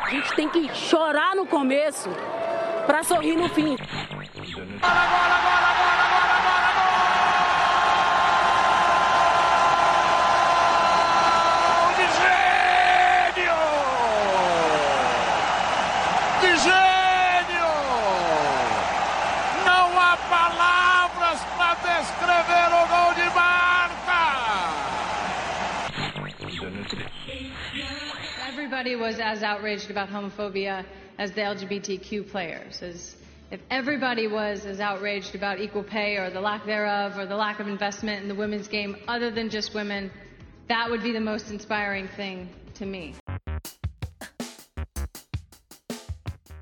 A gente tem que chorar no começo para sorrir no fim. Bola, bola, bola, bola, bola, bola, gol! De gênio! De gênio! Não há palavras para descrever o gol de Marta! Everybody was as outraged about homophobia as the LGBTQ players. As if everybody was as outraged about equal pay or the lack thereof or the lack of investment in the women's game other than just women, that would be the most inspiring thing to me.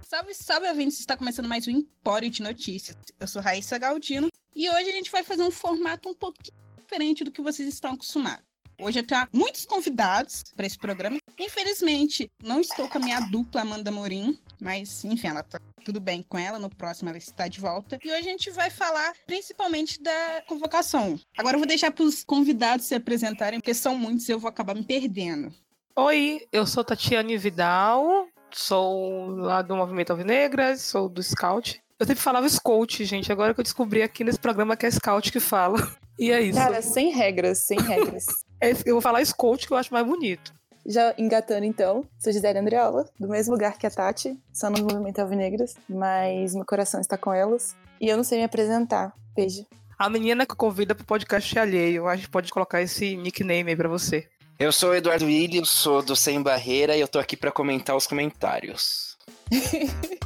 Salve, salve, ouvintes! Está começando mais um Empório de Notícias. Eu sou Raíssa Galdino e hoje a gente vai fazer um formato um pouquinho diferente do que vocês estão acostumados. Hoje eu tenho muitos convidados para esse programa. Infelizmente, não estou com a minha dupla Amanda Morim, mas enfim, ela tá tudo bem com ela. No próximo ela está de volta. E hoje a gente vai falar principalmente da convocação. Agora eu vou deixar para os convidados se apresentarem, porque são muitos e eu vou acabar me perdendo. Oi, eu sou Tatiane Vidal, sou lá do Movimento Alvinegras, sou do Scout. Eu sempre falava Scout, gente, agora que eu descobri aqui nesse programa que é Scout que fala. E é isso. Cara, sem regras, sem regras. É, eu vou falar Scout que eu acho mais bonito. Já engatando então, sou Gisele Andreola, do mesmo lugar que a Tati, só no Movimento Alvinegras, mas meu coração está com elas. E eu não sei me apresentar. Beijo. A menina que convida pro podcast alheio, a gente pode colocar esse nickname aí pra você. Eu sou o Eduardo Williams, sou do Sem Barreira e eu tô aqui pra comentar os comentários.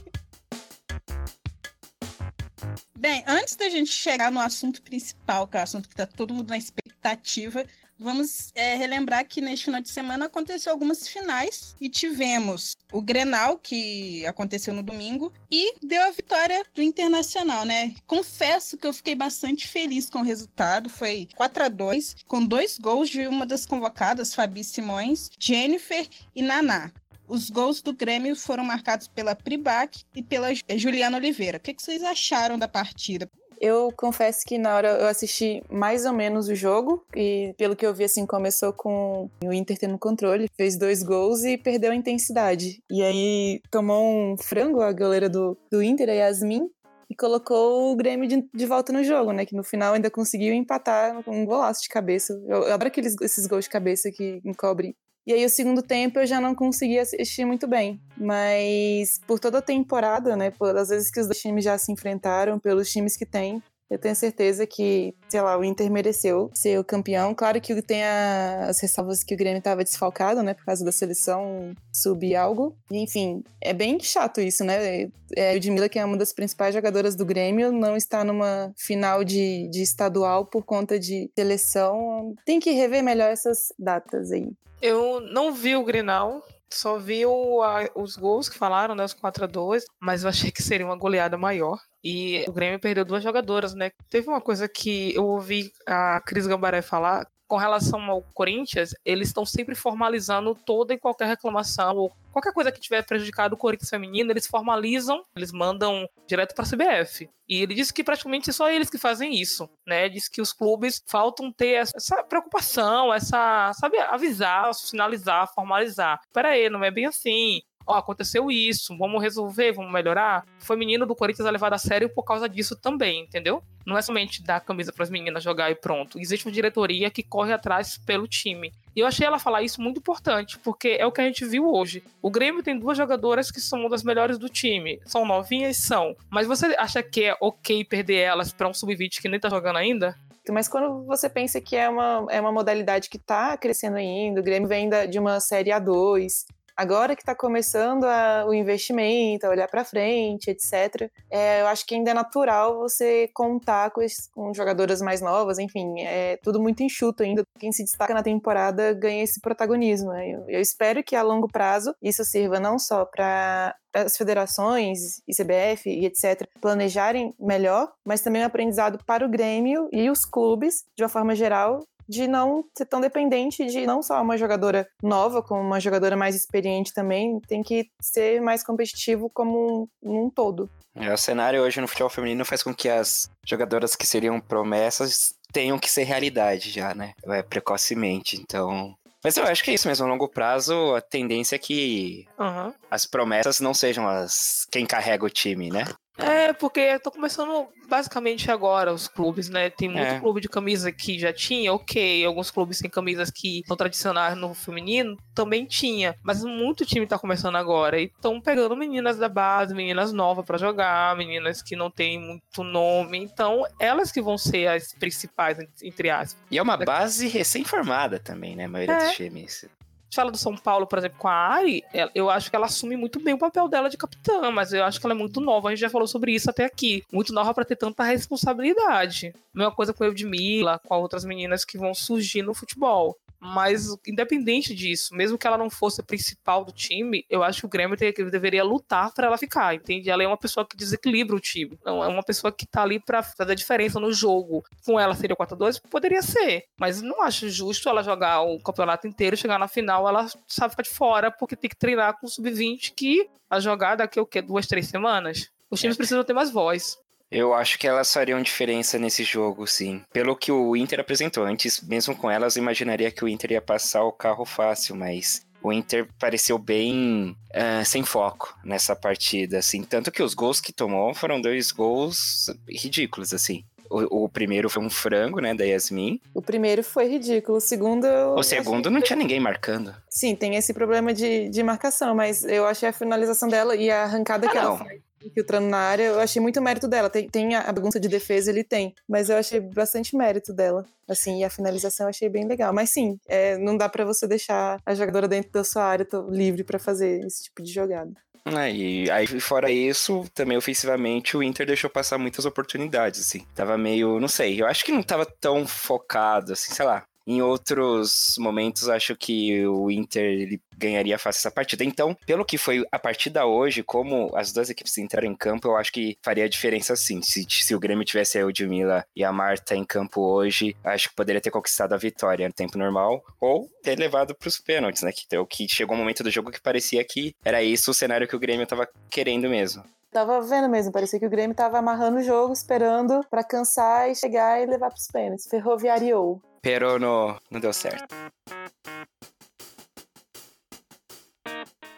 Bem, antes da gente chegar no assunto principal, que é o assunto que tá todo mundo na expectativa, vamos é, relembrar que neste final de semana aconteceu algumas finais e tivemos o Grenal, que aconteceu no domingo, e deu a vitória do Internacional, né? Confesso que eu fiquei bastante feliz com o resultado, foi 4 a 2 com dois gols de uma das convocadas, Fabi Simões, Jennifer e Naná. Os gols do Grêmio foram marcados pela Pribac e pela Juliana Oliveira. O que, que vocês acharam da partida? Eu confesso que na hora eu assisti mais ou menos o jogo e pelo que eu vi assim começou com o Inter tendo controle, fez dois gols e perdeu a intensidade. E aí tomou um frango a goleira do, do Inter, a Yasmin, e colocou o Grêmio de, de, volta no jogo, né? Que no final ainda conseguiu empatar com um golaço de cabeça. Eu, eu adoro aqueles, esses gols de cabeça que encobrem e aí o segundo tempo eu já não conseguia assistir muito bem. Mas por toda a temporada, né, por as vezes que os dois times já se enfrentaram, pelos times que tem, eu tenho certeza que, sei lá, o Inter mereceu ser o campeão. Claro que tem a, as ressalvas que o Grêmio estava desfalcado, né, por causa da seleção subir algo. E, enfim, é bem chato isso, né? É, Ludmilla, que é uma das principais jogadoras do Grêmio, não está numa final de, de estadual por conta de seleção. Tem que rever melhor essas datas aí. Eu não vi o Grenal, só vi o, a, os gols que falaram, né, os 4 a 2 mas eu achei que seria uma goleada maior. E o Grêmio perdeu duas jogadoras, né? Teve uma coisa que eu ouvi a Cris Gambaré falar, com relação ao Corinthians, eles estão sempre formalizando toda e qualquer reclamação ou qualquer coisa que tiver prejudicado o Corinthians feminino, eles formalizam, eles mandam direto para a CBF. E ele disse que praticamente só eles que fazem isso, né? Diz que os clubes faltam ter essa preocupação, essa, sabe, avisar, sinalizar, formalizar. Pera aí, não é bem assim ó, aconteceu isso, vamos resolver, vamos melhorar. O feminino do Corinthians é levado a sério por causa disso também, entendeu? Não é somente dar camisa para as meninas jogar e pronto. Existe uma diretoria que corre atrás pelo time. E eu achei ela falar isso muito importante, porque é o que a gente viu hoje. O Grêmio tem duas jogadoras que são uma das melhores do time. São novinhas, são. Mas você acha que é ok perder elas para um sub-20 que nem tá jogando ainda? Mas quando você pensa que é uma, é uma modalidade que está crescendo ainda, o Grêmio vem da, de uma Série A2, agora que está começando a, o investimento, a olhar para frente, etc., é, eu acho que ainda é natural você contar com, esses, com jogadoras mais novas, enfim, é tudo muito enxuto ainda. Quem se destaca na temporada ganha esse protagonismo. Né? Eu, eu espero que a longo prazo isso sirva não só para as federações, ICBF e etc., planejarem melhor, mas também um aprendizado para o Grêmio e os clubes, de uma forma geral, de não ser tão dependente de não só uma jogadora nova, como uma jogadora mais experiente também, tem que ser mais competitivo como um, um todo. É, o cenário hoje no futebol feminino faz com que as jogadoras que seriam promessas tenham que ser realidade já, né? É, precocemente. Então, Mas eu acho que é isso mesmo, a longo prazo, a tendência é que Aham. as promessas não sejam as quem carrega o time, né? É, porque tô começando basicamente agora os clubes, né? Tem muito É. clube de camisa que já tinha, ok. Alguns clubes têm camisas que são tradicionais no feminino, também tinha. Mas muito time tá começando agora. E estão pegando meninas da base, meninas novas pra jogar, meninas que não têm muito nome. Então, elas que vão ser as principais, entre aspas. E é uma base recém-formada também, né? A maioria É. dos times. Gente fala do São Paulo, por exemplo, com a Ari, eu acho que ela assume muito bem o papel dela de capitã, mas eu acho que ela é muito nova. A gente já falou sobre isso até aqui. Muito nova pra ter tanta responsabilidade. Mesma coisa com a Eudmila, com as outras meninas que vão surgir no futebol. Mas, independente disso, mesmo que ela não fosse a principal do time, eu acho que o Grêmio tem- deveria lutar pra ela ficar, entende? Ela é uma pessoa que desequilibra o time. Não, é uma pessoa que tá ali pra fazer a diferença no jogo. Com ela seria o 4x2? Poderia ser. Mas não acho justo ela jogar o campeonato inteiro, chegar na final, ela sabe ficar de fora, porque tem que treinar com o sub-20, que a jogada daqui é o quê? Duas, três semanas? Os times precisam ter mais voz. Eu acho que elas fariam diferença nesse jogo, sim. Pelo que o Inter apresentou. Antes, mesmo com elas, eu imaginaria que o Inter ia passar o carro fácil, mas o Inter pareceu bem ah, sem foco nessa partida, assim. Tanto que os gols que tomou foram dois gols ridículos, assim. O, o primeiro foi um frango, né, da Yasmin. O primeiro foi ridículo. O segundo. O achei- segundo não tinha ninguém marcando. Sim, tem esse problema de, de marcação, mas eu achei a finalização dela e a arrancada que Ah, ela não. faz infiltrando na área, eu achei muito mérito dela. Tem, tem a bagunça de defesa, ele tem, mas eu achei bastante mérito dela. Assim, e a finalização eu achei bem legal. Mas sim, é, não dá pra você deixar a jogadora dentro da sua área livre pra fazer esse tipo de jogada. É, e aí, fora isso, também ofensivamente, o Inter deixou passar muitas oportunidades, assim. Tava meio, não sei, eu acho que não tava tão focado, assim, sei lá. Em outros momentos, acho que o Inter ele ganharia fácil essa partida. Então, pelo que foi a partida hoje, como as duas equipes entraram em campo, eu acho que faria diferença sim. Se, se o Grêmio tivesse a Eudmila e a Marta em campo hoje, acho que poderia ter conquistado a vitória no tempo normal, ou ter levado para os pênaltis, né? Que, que chegou um momento do jogo que parecia que era isso o cenário que o Grêmio tava querendo mesmo. Tava vendo mesmo, parecia que o Grêmio tava amarrando o jogo, esperando pra cansar e chegar e levar pros pênaltis. Ferroviariou. Pero no, não deu certo.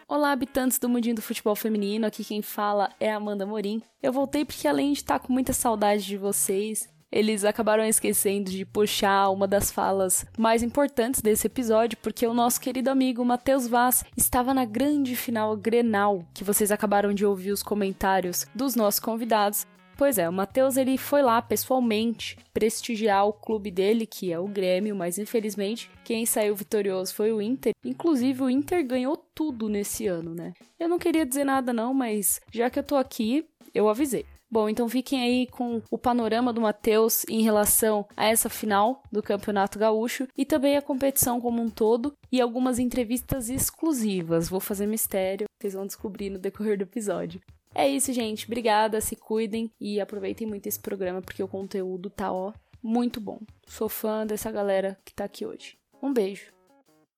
Olá, habitantes do mundinho do futebol feminino. Aqui quem fala é Amanda Morim. Eu voltei porque além de estar com muita saudade de vocês, eles acabaram esquecendo de puxar uma das falas mais importantes desse episódio, porque o nosso querido amigo Matheus Vaz estava na grande final Grenal, que vocês acabaram de ouvir os comentários dos nossos convidados. Pois é, o Matheus ele foi lá pessoalmente prestigiar o clube dele, que é o Grêmio, mas infelizmente quem saiu vitorioso foi o Inter. Inclusive o Inter ganhou tudo nesse ano, né? Eu não queria dizer nada não, mas já que eu tô aqui, eu avisei. Bom, então fiquem aí com o panorama do Matheus em relação a essa final do Campeonato Gaúcho e também a competição como um todo e algumas entrevistas exclusivas. Vou fazer mistério, vocês vão descobrir no decorrer do episódio. É isso, gente. Obrigada, se cuidem e aproveitem muito esse programa porque o conteúdo tá, ó, muito bom. Sou fã dessa galera que tá aqui hoje. Um beijo.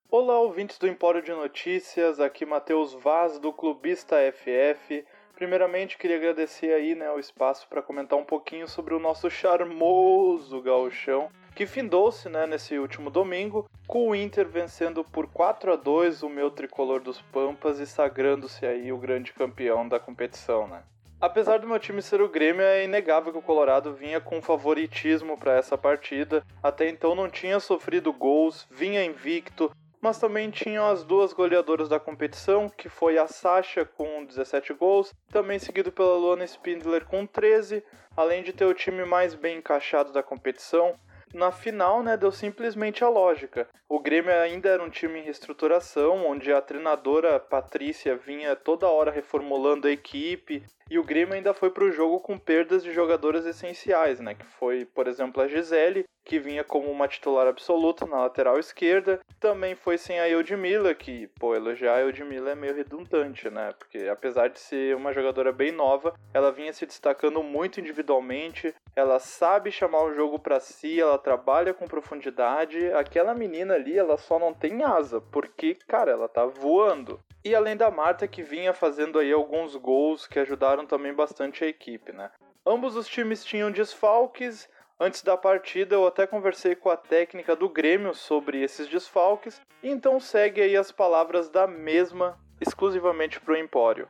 Olá, ouvintes do Empório de Notícias, aqui Matheus Vaz do Clubista FF. Primeiramente, queria agradecer aí, né, o espaço para comentar um pouquinho sobre o nosso charmoso gauchão, que findou-se, né, nesse último domingo, com o Inter vencendo por 4 a 2 o meu tricolor dos Pampas e sagrando-se aí o grande campeão da competição, né. Apesar do meu time ser o Grêmio, é inegável que o Colorado vinha com favoritismo para essa partida. Até então não tinha sofrido gols, vinha invicto, mas também tinham as duas goleadoras da competição, que foi a Sasha com 17 gols, também seguido pela Luana Spindler com 13, além de ter o time mais bem encaixado da competição. Na final, né, deu simplesmente a lógica. O Grêmio ainda era um time em reestruturação, onde a treinadora Patrícia vinha toda hora reformulando a equipe, e o Grêmio ainda foi para o jogo com perdas de jogadoras essenciais, né, que foi, por exemplo, a Gisele, que vinha como uma titular absoluta na lateral esquerda, também foi sem a Eudmila, que, pô, elogiar a Eudmila é meio redundante, né, porque apesar de ser uma jogadora bem nova, ela vinha se destacando muito individualmente, ela sabe chamar o jogo para si, ela trabalha com profundidade, aquela menina ali, ela só não tem asa, porque, cara, ela tá voando. E além da Marta que vinha fazendo aí alguns gols que ajudaram também bastante a equipe, né? Ambos os times tinham desfalques, Antes da partida, eu até conversei com a técnica do Grêmio sobre esses desfalques, então segue aí as palavras da mesma exclusivamente para o Empório.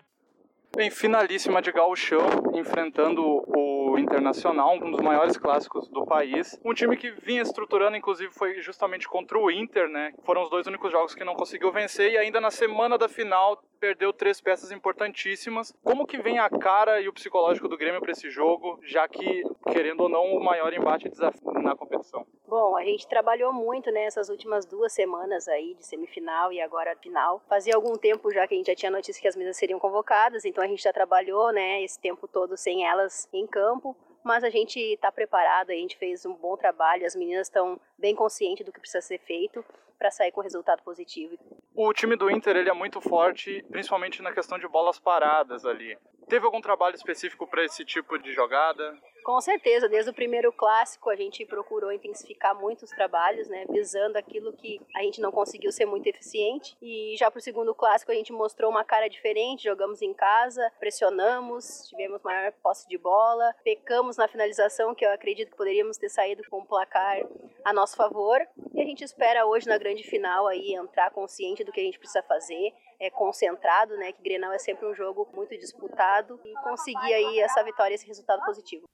Bem, finalíssima de gauchão, enfrentando o Internacional, um dos maiores clássicos do país. Um time que vinha estruturando, inclusive, foi justamente contra o Inter, né? Foram os dois únicos jogos que não conseguiu vencer e ainda na semana da final perdeu três peças importantíssimas. Como que vem a cara e o psicológico do Grêmio para esse jogo, já que, querendo ou não, o maior embate e desafio na competição? Bom, a gente trabalhou muito nessas né, últimas duas semanas aí de semifinal e agora final. Fazia algum tempo já que a gente já tinha notícia que as mesas seriam convocadas, então a gente já trabalhou, né, esse tempo todo sem elas em campo mas a gente está preparado, a gente fez um bom trabalho, as meninas estão bem conscientes do que precisa ser feito para sair com resultado positivo. O time do Inter ele é muito forte, principalmente na questão de bolas paradas ali. Teve algum trabalho específico para esse tipo de jogada? Com certeza, desde o primeiro clássico a gente procurou intensificar muito os trabalhos, né, visando aquilo que a gente não conseguiu ser muito eficiente. E já para o segundo clássico a gente mostrou uma cara diferente, jogamos em casa, pressionamos, tivemos maior posse de bola, pecamos na finalização, que eu acredito que poderíamos ter saído com um placar a nosso favor. E a gente espera hoje na grande final aí entrar consciente do que a gente precisa fazer, é, concentrado, né? Que Grenal é sempre um jogo muito disputado e conseguir aí essa vitória, esse resultado positivo.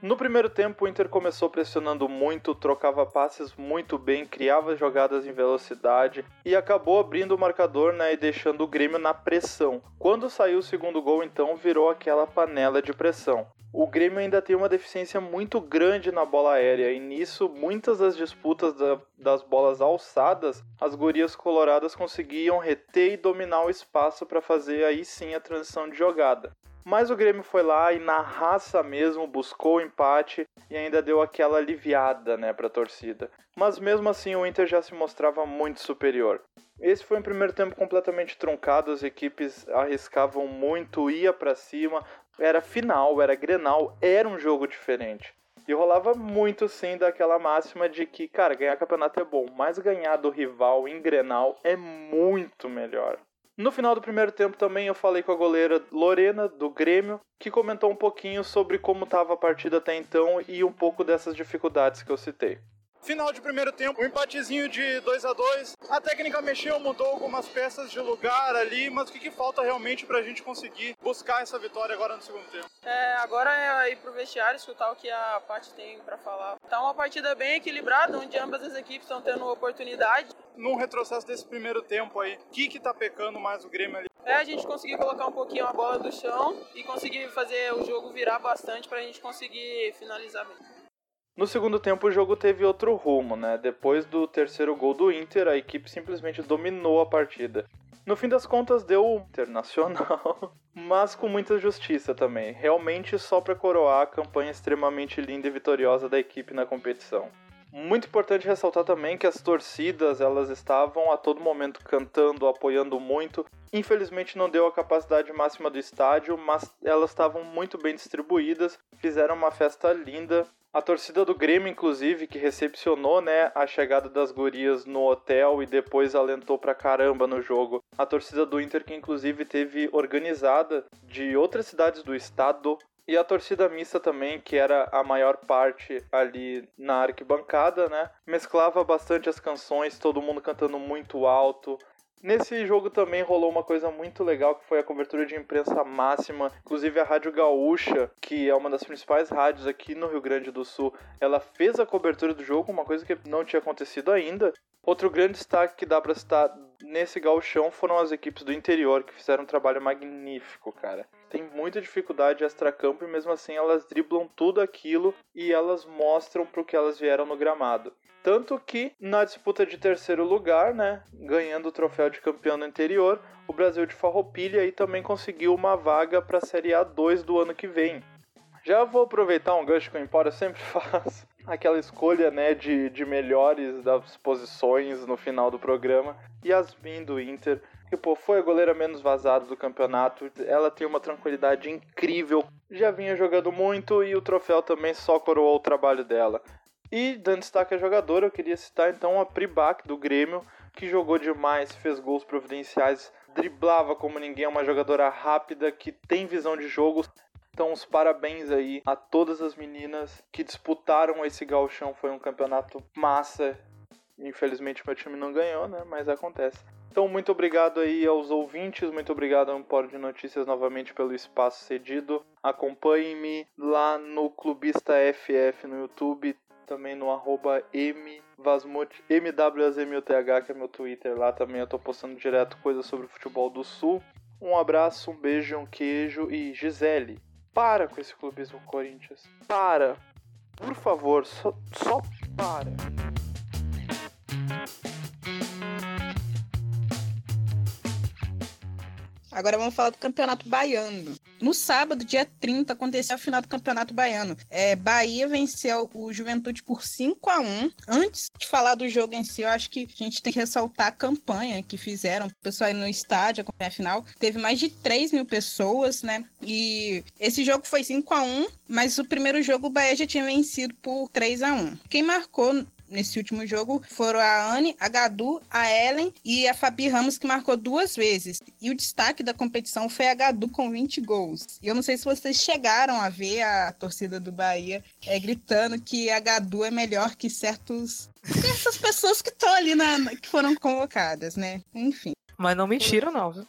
No primeiro tempo, o Inter começou pressionando muito, trocava passes muito bem, criava jogadas em velocidade e acabou abrindo o marcador né, e deixando o Grêmio na pressão. Quando saiu o segundo gol, então, virou aquela panela de pressão. O Grêmio ainda tem uma deficiência muito grande na bola aérea e nisso muitas das disputas da, das bolas alçadas, as gurias coloradas conseguiam reter e dominar o espaço para fazer aí sim a transição de jogada. Mas o Grêmio foi lá e na raça mesmo buscou o empate e ainda deu aquela aliviada, né, para a torcida. Mas mesmo assim o Inter já se mostrava muito superior. Esse foi um primeiro tempo completamente truncado, as equipes arriscavam muito, ia para cima, era final, era Grenal, era um jogo diferente. E rolava muito sim daquela máxima de que, cara, ganhar campeonato é bom, mas ganhar do rival em Grenal é muito melhor. No final do primeiro tempo também eu falei com a goleira Lorena, do Grêmio, que comentou um pouquinho sobre como estava a partida até então e um pouco dessas dificuldades que eu citei. Final de primeiro tempo, um empatezinho de 2 a 2 A técnica mexeu, mudou algumas peças de lugar ali, mas o que, que falta realmente para a gente conseguir buscar essa vitória agora no segundo tempo? É, agora é ir pro vestiário, escutar o que a parte tem para falar. Tá uma partida bem equilibrada, onde ambas as equipes estão tendo oportunidade. Num retrocesso desse primeiro tempo aí, o que que tá pecando mais o Grêmio ali? É a gente conseguir colocar um pouquinho a bola do chão e conseguir fazer o jogo virar bastante para a gente conseguir finalizar bem. No segundo tempo, o jogo teve outro rumo, né? Depois do terceiro gol do Inter, a equipe simplesmente dominou a partida. No fim das contas, deu internacional, mas com muita justiça também. Realmente só para coroar a campanha extremamente linda e vitoriosa da equipe na competição. Muito importante ressaltar também que as torcidas elas estavam a todo momento cantando, apoiando muito. Infelizmente não deu a capacidade máxima do estádio, mas elas estavam muito bem distribuídas, fizeram uma festa linda a torcida do Grêmio, inclusive, que recepcionou né, a chegada das gurias no hotel e depois alentou pra caramba no jogo. A torcida do Inter, que inclusive teve organizada de outras cidades do estado. E a torcida mista também, que era a maior parte ali na arquibancada, né? Mesclava bastante as canções, todo mundo cantando muito alto. Nesse jogo também rolou uma coisa muito legal que foi a cobertura de imprensa máxima. Inclusive a Rádio Gaúcha, que é uma das principais rádios aqui no Rio Grande do Sul, ela fez a cobertura do jogo, uma coisa que não tinha acontecido ainda. Outro grande destaque que dá para citar nesse gauchão foram as equipes do interior, que fizeram um trabalho magnífico, cara. Tem muita dificuldade extra-campo e mesmo assim elas driblam tudo aquilo e elas mostram pro que elas vieram no gramado. Tanto que na disputa de terceiro lugar, né, ganhando o troféu de campeão no interior, o Brasil de Farroupilha aí também conseguiu uma vaga para a Série A2 do ano que vem. Já vou aproveitar um gancho que o Empório sempre faz, aquela escolha né, de, de melhores das posições no final do programa. Yasmin do Inter, que pô, foi a goleira menos vazada do campeonato. Ela tem uma tranquilidade incrível, já vinha jogando muito e o troféu também só coroou o trabalho dela. E dando destaque à jogadora, eu queria citar então a Pribac do Grêmio, que jogou demais, fez gols providenciais, driblava como ninguém, é uma jogadora rápida que tem visão de jogo. Então, os parabéns aí a todas as meninas que disputaram esse gauchão. Foi um campeonato massa. Infelizmente, meu time não ganhou, né? Mas acontece. Então, muito obrigado aí aos ouvintes, muito obrigado ao Empório de Notícias novamente pelo espaço cedido. Acompanhe-me lá no Clubista FF no YouTube, também no arroba que é meu Twitter. Lá também eu tô postando direto coisas sobre o futebol do Sul. Um abraço, um beijo, um queijo e Gisele, para com esse clubismo Corinthians. Para. Por favor, só, só para. Agora vamos falar do Campeonato Baiano. No sábado, dia 30, aconteceu a final do Campeonato Baiano. É, Bahia venceu o Juventude por 5 a 1 Antes de falar do jogo em si, eu acho que a gente tem que ressaltar a campanha que fizeram. O pessoal aí no estádio, acompanhar a final. Teve mais de 3 mil pessoas, né? E esse jogo foi 5 a 1 mas o primeiro jogo o Bahia já tinha vencido por 3 a 1 Quem marcou nesse último jogo foram a Anne, a Gadu, a Ellen e a Fabi Ramos, que marcou duas vezes. E o destaque da competição foi a Gadu com 20 gols. E eu não sei se vocês chegaram a ver a torcida do Bahia é, gritando que a Gadu é melhor que certos essas pessoas que estão ali na, que foram convocadas, né? Enfim. Mas não mentiram, não, viu?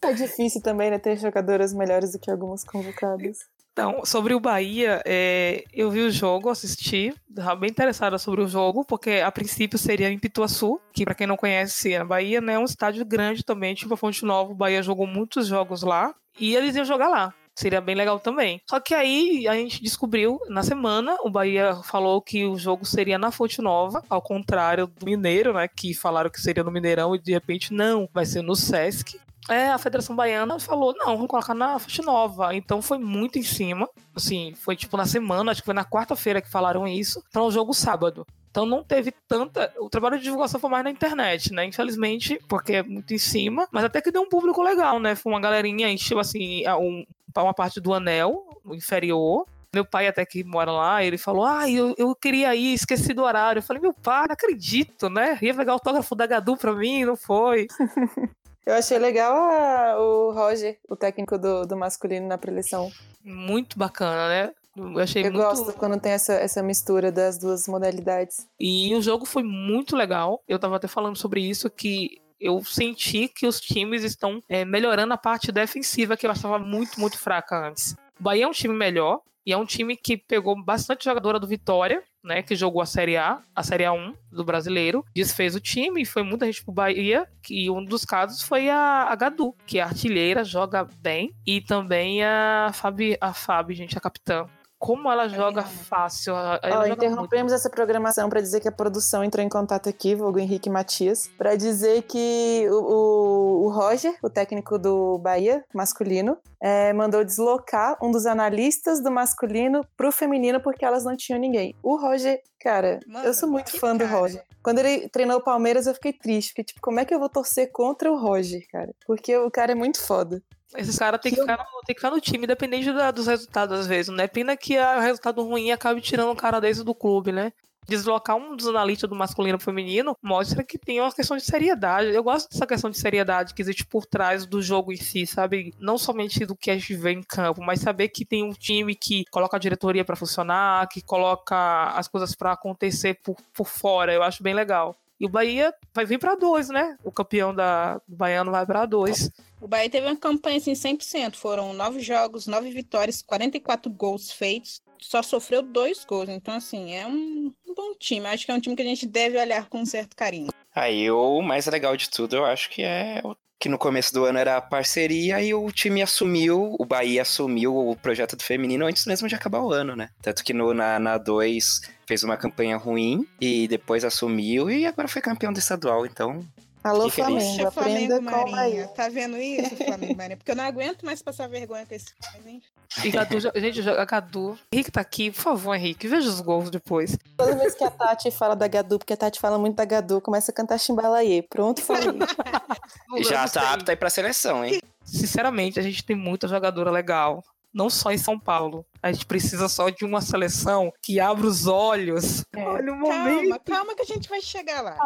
Tá difícil também, né? Ter jogadoras melhores do que algumas convocadas. Então, sobre o Bahia, é, eu vi o jogo, assisti, estava bem interessada sobre o jogo, porque a princípio seria em Pituaçu, que para quem não conhece a Bahia, né, é um estádio grande também, tipo a Fonte Nova, o Bahia jogou muitos jogos lá, e eles iam jogar lá. Seria bem legal também. Só que aí a gente descobriu, na semana, o Bahia falou que o jogo seria na Fonte Nova, ao contrário do Mineiro, né? Que falaram que seria no Mineirão e de repente não, vai ser no Sesc. É, a Federação Baiana falou, não, vamos colocar na Fonte Nova. Então foi muito em cima. Assim, foi tipo na semana, acho que foi na quarta-feira que falaram isso, para o jogo sábado. Então não teve tanta. O trabalho de divulgação foi mais na internet, né? Infelizmente, porque é muito em cima. Mas até que deu um público legal, né? Foi uma galerinha, encheu assim, um, uma parte do anel inferior. Meu pai até que mora lá, ele falou: Ah, eu, eu queria ir, esqueci do horário. Eu falei, meu pai, não acredito, né? Ia pegar o autógrafo da Gadu pra mim, não foi. Eu achei legal a, o Roger, o técnico do, do masculino na preleção. Muito bacana, né? Eu achei Eu muito... gosto quando tem essa, essa mistura das duas modalidades. E o jogo foi muito legal. Eu tava até falando sobre isso, que eu senti que os times estão é, melhorando a parte defensiva, que eu achava muito, muito fraca antes. O Bahia é um time melhor, e é um time que pegou bastante jogadora do Vitória, né, que jogou a Série A, a Série A1 do brasileiro, desfez o time e foi muita gente pro Bahia, e um dos casos foi a, a Gadu, que é artilheira, joga bem, e também a Fabi, a Fabi, gente, a capitã. Como ela joga fácil. Ela Ó, joga interrompemos essa programação para dizer que a produção entrou em contato aqui, o Henrique Matias, para dizer que o, o, o Roger, o técnico do Bahia masculino, é, mandou deslocar um dos analistas do masculino pro feminino porque elas não tinham ninguém. O Roger, cara, Mano, eu sou muito fã do cara. Roger. Quando ele treinou o Palmeiras, eu fiquei triste, porque, tipo, como é que eu vou torcer contra o Roger, cara? Porque o cara é muito foda. Esses caras têm que, ficar no- tem que ficar no time, independente da- dos resultados, às vezes. Não é pena que o resultado ruim acabe tirando um cara desse do clube, né? Deslocar um dos analistas do masculino e feminino mostra que tem uma questão de seriedade. Eu gosto dessa questão de seriedade que existe por trás do jogo em si, sabe? Não somente do que a gente vê em campo, mas saber que tem um time que coloca a diretoria pra funcionar, que coloca as coisas pra acontecer por, por fora. Eu acho bem legal. E o Bahia vai vir pra dois, né? O campeão da, do Baiano vai pra dois. O Bahia teve uma campanha assim 100%. Foram nove jogos, nove vitórias, 44 gols feitos. Só sofreu dois gols. Então, assim, é um, um bom time. Acho que é um time que a gente deve olhar com um certo carinho. Aí o mais legal de tudo, eu acho que é o- que no começo do ano era parceria e o time assumiu, o Bahia assumiu o projeto do feminino antes mesmo de acabar o ano, né? Tanto que no, na, na 2 fez uma campanha ruim e depois assumiu e agora foi campeão do estadual, então. Alô, feliz. Flamengo, Poxa, aprenda Flamengo Marinha. Tá vendo isso, Flamengo Marinha? Porque eu não aguento mais passar vergonha com esse. Mas, enfim. E Gadu, gente, joga Gadu. Henrique tá aqui, por favor, Henrique, veja os gols depois. Toda vez que a Tati fala da Gadu, porque a Tati fala muito da Gadu, começa a cantar Chimbalaê. Pronto. Eu já tá apto aí pra seleção, hein? Sinceramente, a gente tem muita jogadora legal. Não só em São Paulo. A gente precisa só de uma seleção que abra os olhos. Olha o momento. Calma, calma que a gente vai chegar lá.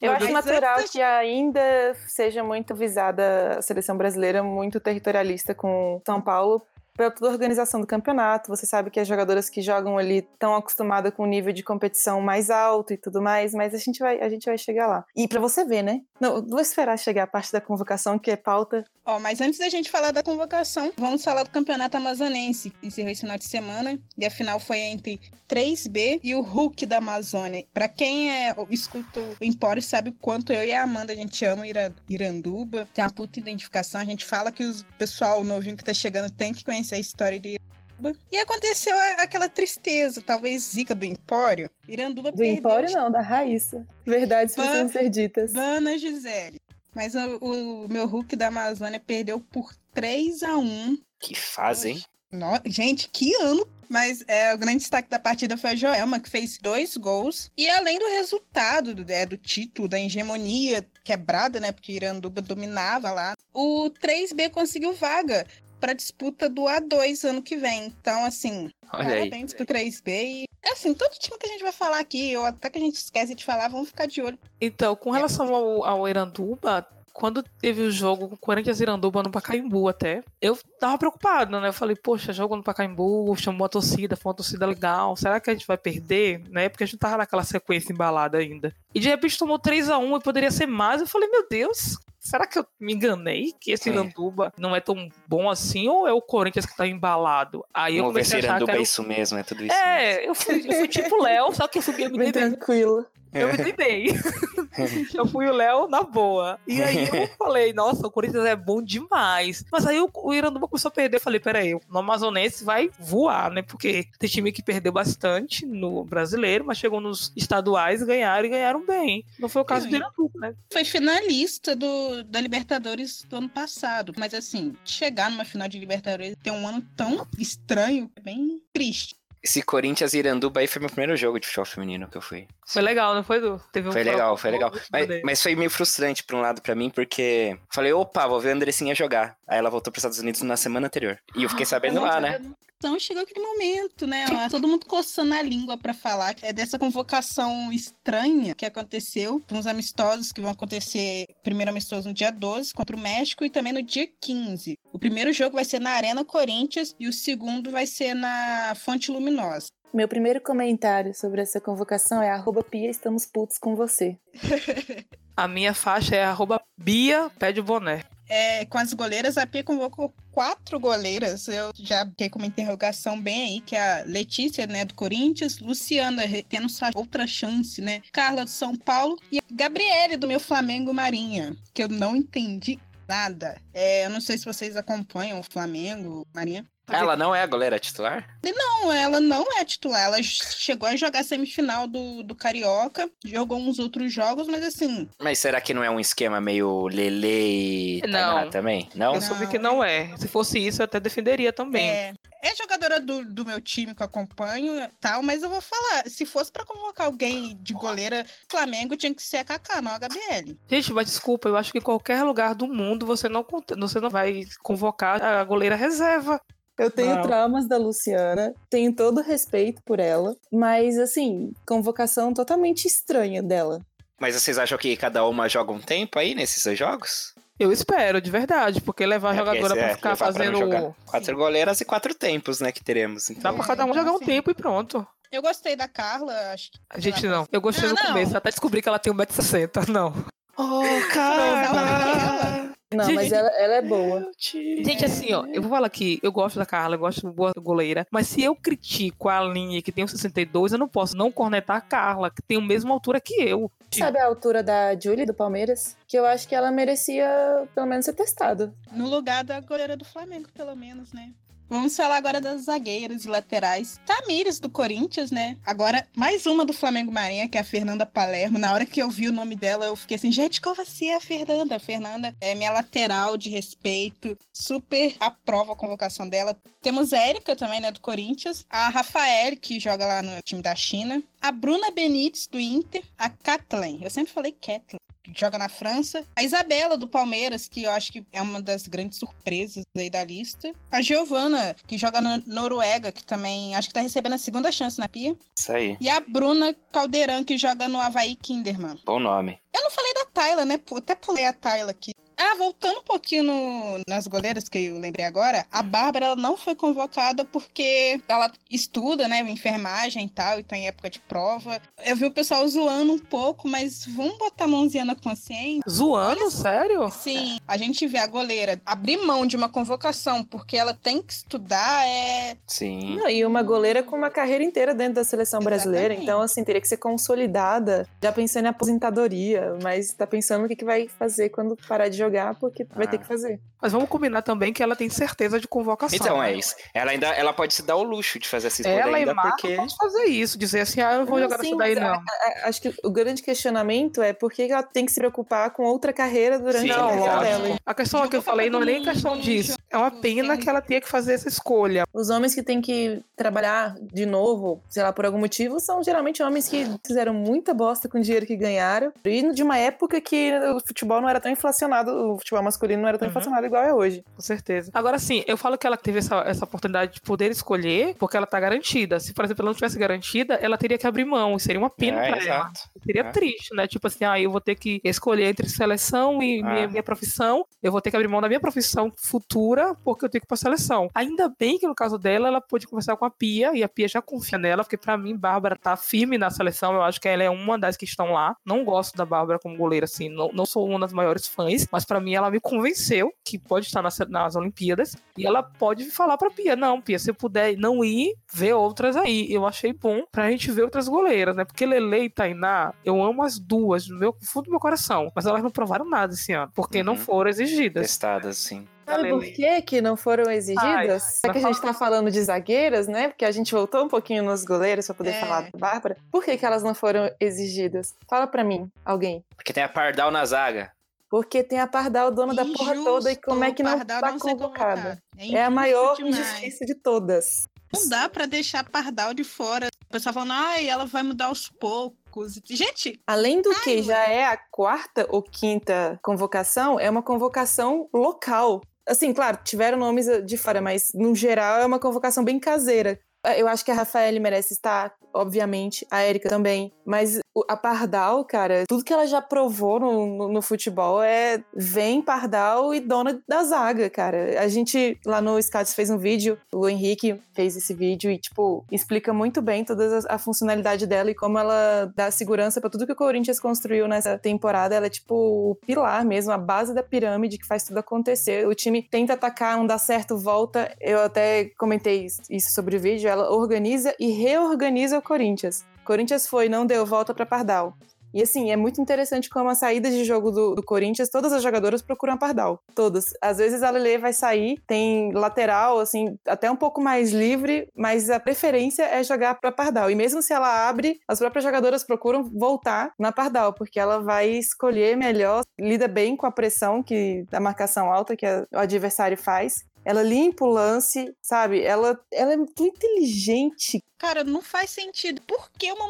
Eu acho natural antes- que ainda seja muito visada a seleção brasileira, muito territorialista com São Paulo, para toda a organização do campeonato. Você sabe que as jogadoras que jogam ali estão acostumadas com o nível de competição mais alto e tudo mais, mas a gente vai, a gente vai chegar lá. E para você ver, né? Não, vou esperar chegar a parte da convocação, que é pauta. Ó, mas antes da gente falar da convocação, vamos falar do campeonato amazonense. Encerrou esse final de semana e a final foi entre 3B e o Hulk da Amazônia. Para quem é escuta o Empório sabe o quanto eu e a Amanda a gente ama Ira, Iranduba, tem uma puta identificação. A gente fala que o pessoal novinho que tá chegando tem que conhecer a história de Iranduba. E aconteceu aquela tristeza, talvez zica do Empório. Iranduba Do perdeu Empório não, da Raíssa. Verdades Ban- precisam ser ditas. Ana Gisele. Mas o, o meu Hulk da Amazônia perdeu por 3 a 1 Que fase, hein? No- Gente, que ano! Mas é, o grande destaque da partida foi a Joelma, que fez dois gols. E além do resultado do, é, do título, da hegemonia quebrada, né? Porque Iranduba dominava lá, o 3B conseguiu vaga para disputa do A2 ano que vem. Então, assim, Olha aí. parabéns pro 3B. E, assim, todo time que a gente vai falar aqui, ou até que a gente esquece de falar, vamos ficar de olho. Então, com relação ao, ao Iranduba, quando teve o jogo com o Corinthians e Iranduba no Pacaembu até, eu tava preocupado, né? Eu falei, poxa, jogo no Pacaembu, chamou a torcida, foi uma torcida legal, será que a gente vai perder? Né? Porque a gente tava naquela sequência embalada ainda. E de repente tomou 3 a 1 e poderia ser mais. Eu falei, meu Deus, será que eu me enganei? Que esse É. Iranduba não é tão bom assim? Ou é o Corinthians que tá embalado? Aí eu Vamos ver se comecei a achar que Iranduba era é isso mesmo, é tudo isso mesmo. é, eu fui, eu fui tipo o Léo, só que eu fui bem. tranquilo. Eu me dei bem. eu fui o Léo na boa. E aí eu falei, nossa, o Corinthians é bom demais. Mas aí o, o Iranduba começou a perder. Eu falei, peraí, o Amazonense vai voar, né? Porque tem time que perdeu bastante no brasileiro, mas chegou nos estaduais, ganharam e ganharam bem. Não foi o caso do Sim. Iranduba, né? Foi finalista do, da Libertadores do ano passado. Mas, assim, chegar numa final de Libertadores ter um ano tão estranho é bem triste. Esse Corinthians e Iranduba aí foi meu primeiro jogo de futebol feminino que eu fui. Foi legal, não foi, Du? Teve um Foi legal, foi legal. Mas, Mas, mas foi meio frustrante por um lado pra mim, porque falei, opa, vou ver a Andressinha jogar. Aí ela voltou pros Estados Unidos na semana anterior. E eu fiquei sabendo lá, né? Então chegou aquele momento, né? ó, Todo mundo coçando a língua pra falar é dessa convocação estranha que aconteceu, uns amistosos que vão acontecer, primeiro amistoso no dia 12 contra o México e também no dia 15. O primeiro jogo vai ser na Arena Corinthians e o segundo vai ser na Fonte Luminosa. Meu primeiro comentário sobre essa convocação é arroba Pia, estamos putos com você. A minha faixa é arroba Bia Pede o Boné. É, com as goleiras, a Pia convocou quatro goleiras. Eu já fiquei com uma interrogação bem aí, que é a Letícia, né, do Corinthians, Luciana, tendo sua outra chance, né, Carla do São Paulo e Gabriele do meu Flamengo Marinha, que eu não entendi nada. É, eu não sei se vocês acompanham o Flamengo Marinha. Ela não é a goleira titular? Não, ela não é titular. Ela chegou a jogar semifinal do, do Carioca, jogou uns outros jogos, mas assim, Mas será que não é um esquema meio Lele e Não. Também? Não? Eu soube que não é. Se fosse isso, eu até defenderia também. É, é jogadora do, do meu time que eu acompanho e tal, mas eu vou falar, se fosse pra convocar alguém de goleira, Flamengo tinha que ser a Kaká, não a Gabriele. Gente, mas desculpa, eu acho que em qualquer lugar do mundo você não, você não vai convocar a goleira reserva. Eu tenho Não. traumas da Luciana, tenho todo respeito por ela, mas assim, convocação totalmente estranha dela. Mas vocês acham que cada uma joga um tempo aí nesses dois jogos? Eu espero, de verdade, porque levar a É, jogadora pra é, ficar levar pra não fazendo. jogar. Quatro goleiras e quatro tempos, né, que teremos. Dá Então, pra cada um jogar um Sim. tempo e pronto. Eu gostei da Carla, acho que. A gente não. Eu gostei Não, no não. começo, até descobri que ela tem 1,60m. Não. Oh, Carla! Não, Gente, mas ela, ela é boa. Gente, assim, ó, eu vou falar aqui, eu gosto da Carla, eu gosto de boa goleira, mas se eu critico a linha que tem um 62, eu não posso não cornetar a Carla, que tem a mesma altura que eu. Sabe a altura da Julie do Palmeiras? Que eu acho que ela merecia pelo menos ser testada. No lugar da goleira do Flamengo, pelo menos, né? Vamos falar agora das zagueiras e laterais. Tamires, do Corinthians, né? Agora, mais uma do Flamengo Marinha, que é a Fernanda Palermo. Na hora que eu vi o nome dela, eu fiquei assim, gente, qual vai ser a Fernanda? A Fernanda é minha lateral de respeito. Super aprova a convocação dela. Temos a Érica também, né, do Corinthians. A Rafael, que joga lá no time da China. A Bruna Benítez, do Inter. A Kathleen. Eu sempre falei Kathleen joga na França. A Isabela, do Palmeiras, que eu acho que é uma das grandes surpresas aí da lista. A Giovana, que joga na Noruega, que também acho que tá recebendo a segunda chance na Pia. Isso aí. E a Bruna Caldeirão, que joga no Havaí Kinderman. Bom nome. Eu não falei da Tayla, né? Até pulei a Tayla aqui. Ah, voltando um pouquinho no, nas goleiras que eu lembrei agora, a Bárbara ela não foi convocada porque ela estuda, né, enfermagem e tal, e tá em época de prova. Eu vi o pessoal zoando um pouco, mas vamos botar a mãozinha na consciência. Zoando? Sério? Sim, a gente vê a goleira abrir mão de uma convocação porque ela tem que estudar, é. Sim. Não, e uma goleira com uma carreira inteira dentro da seleção brasileira, Exatamente. então, assim, teria que ser consolidada, já pensando em aposentadoria, mas tá pensando o que, que vai fazer quando parar de jogar, porque vai ter que fazer. Mas vamos combinar também que ela tem certeza de convocação. Então, é isso. Ela ainda ela pode se dar o luxo de fazer essa escolha Ela e ainda, Marco porque. pode fazer isso, dizer assim, ah, eu não vou Não, jogar sim, isso daí não. a- a- Acho que o grande questionamento é por que ela tem que se preocupar com outra carreira durante Sim, a carreira dela. A questão que eu falei não é nem questão disso. É uma pena que ela tenha que fazer essa escolha. Os homens que têm que trabalhar de novo, sei lá, por algum motivo, são geralmente homens que fizeram muita bosta com o dinheiro que ganharam. E de uma época que o futebol não era tão inflacionado, o futebol masculino não era tão Uhum. inflacionado igual é hoje. Com certeza. Agora sim, eu falo que ela teve essa, essa oportunidade de poder escolher porque ela tá garantida. Se, por exemplo, ela não tivesse garantida, ela teria que abrir mão. E seria uma pena É, pra ela. exato. Seria É. triste, né? Tipo assim, ah, eu vou ter que escolher entre seleção e minha, Ah. minha profissão. Eu vou ter que abrir mão da minha profissão futura porque eu tenho que ir pra seleção. Ainda bem que no caso dela, ela pôde conversar com a Pia e a Pia já confia nela, porque pra mim, Bárbara tá firme na seleção. Eu acho que ela é uma das que estão lá. Não gosto da Bárbara como goleira, assim. Não, não sou uma das maiores fãs, mas pra mim ela me convenceu que pode estar nas, nas Olimpíadas. E ela pode falar pra Pia: não, Pia, se puder não ir, vê outras aí. Eu achei bom pra gente ver outras goleiras, né? Porque Lele e Tainá, eu amo as duas, no meu, fundo do meu coração. Mas elas não provaram nada esse ano, porque não Uhum. foram exigidas. Testadas, sim. Sabe por que, que não foram exigidas? Ai, é que a gente tá falando de zagueiras, né? Porque a gente voltou um pouquinho nos goleiros pra poder É. falar da Bárbara. Por que, que elas não foram exigidas? Fala pra mim, alguém. Porque tem a Pardal na zaga. Porque tem a Pardal, dona da porra toda, e como é que não tá ser convocada? convocada. É a maior demais. injustiça de todas. Não dá pra deixar Pardal de fora. O pessoal falando, ai, ela vai mudar aos poucos. Gente, Além do que Ai, já é a quarta ou quinta convocação, é uma convocação local. Assim, claro, tiveram nomes de fora, mas no geral é uma convocação bem caseira. Eu acho que a Rafaele merece estar, obviamente, a Érica também. Mas a Pardal, cara, tudo que ela já provou no, no- no futebol é vem Pardal e dona da zaga, cara. A gente lá no Scouts fez um vídeo, o Henrique fez esse vídeo e, tipo, explica muito bem toda a, a funcionalidade dela e como ela dá segurança pra tudo que o Corinthians construiu nessa temporada. Ela é, tipo, o pilar mesmo, a base da pirâmide que faz tudo acontecer. O time tenta atacar, não dá certo, volta. Eu até comentei isso sobre o vídeo. Ela organiza e reorganiza o Corinthians. Corinthians foi, não deu, volta pra Pardal. E assim, é muito interessante como a saída de jogo do, do Corinthians, todas as jogadoras procuram a Pardal. Todas. Às vezes a Lele vai sair, tem lateral, assim, até um pouco mais livre, mas a preferência é jogar pra Pardal. E mesmo se ela abre, as próprias jogadoras procuram voltar na Pardal, porque ela vai escolher melhor, lida bem com a pressão que da marcação alta que a- o adversário faz. Ela limpa o lance, sabe? Ela, ela é muito inteligente. cara, não faz sentido. Por que uma,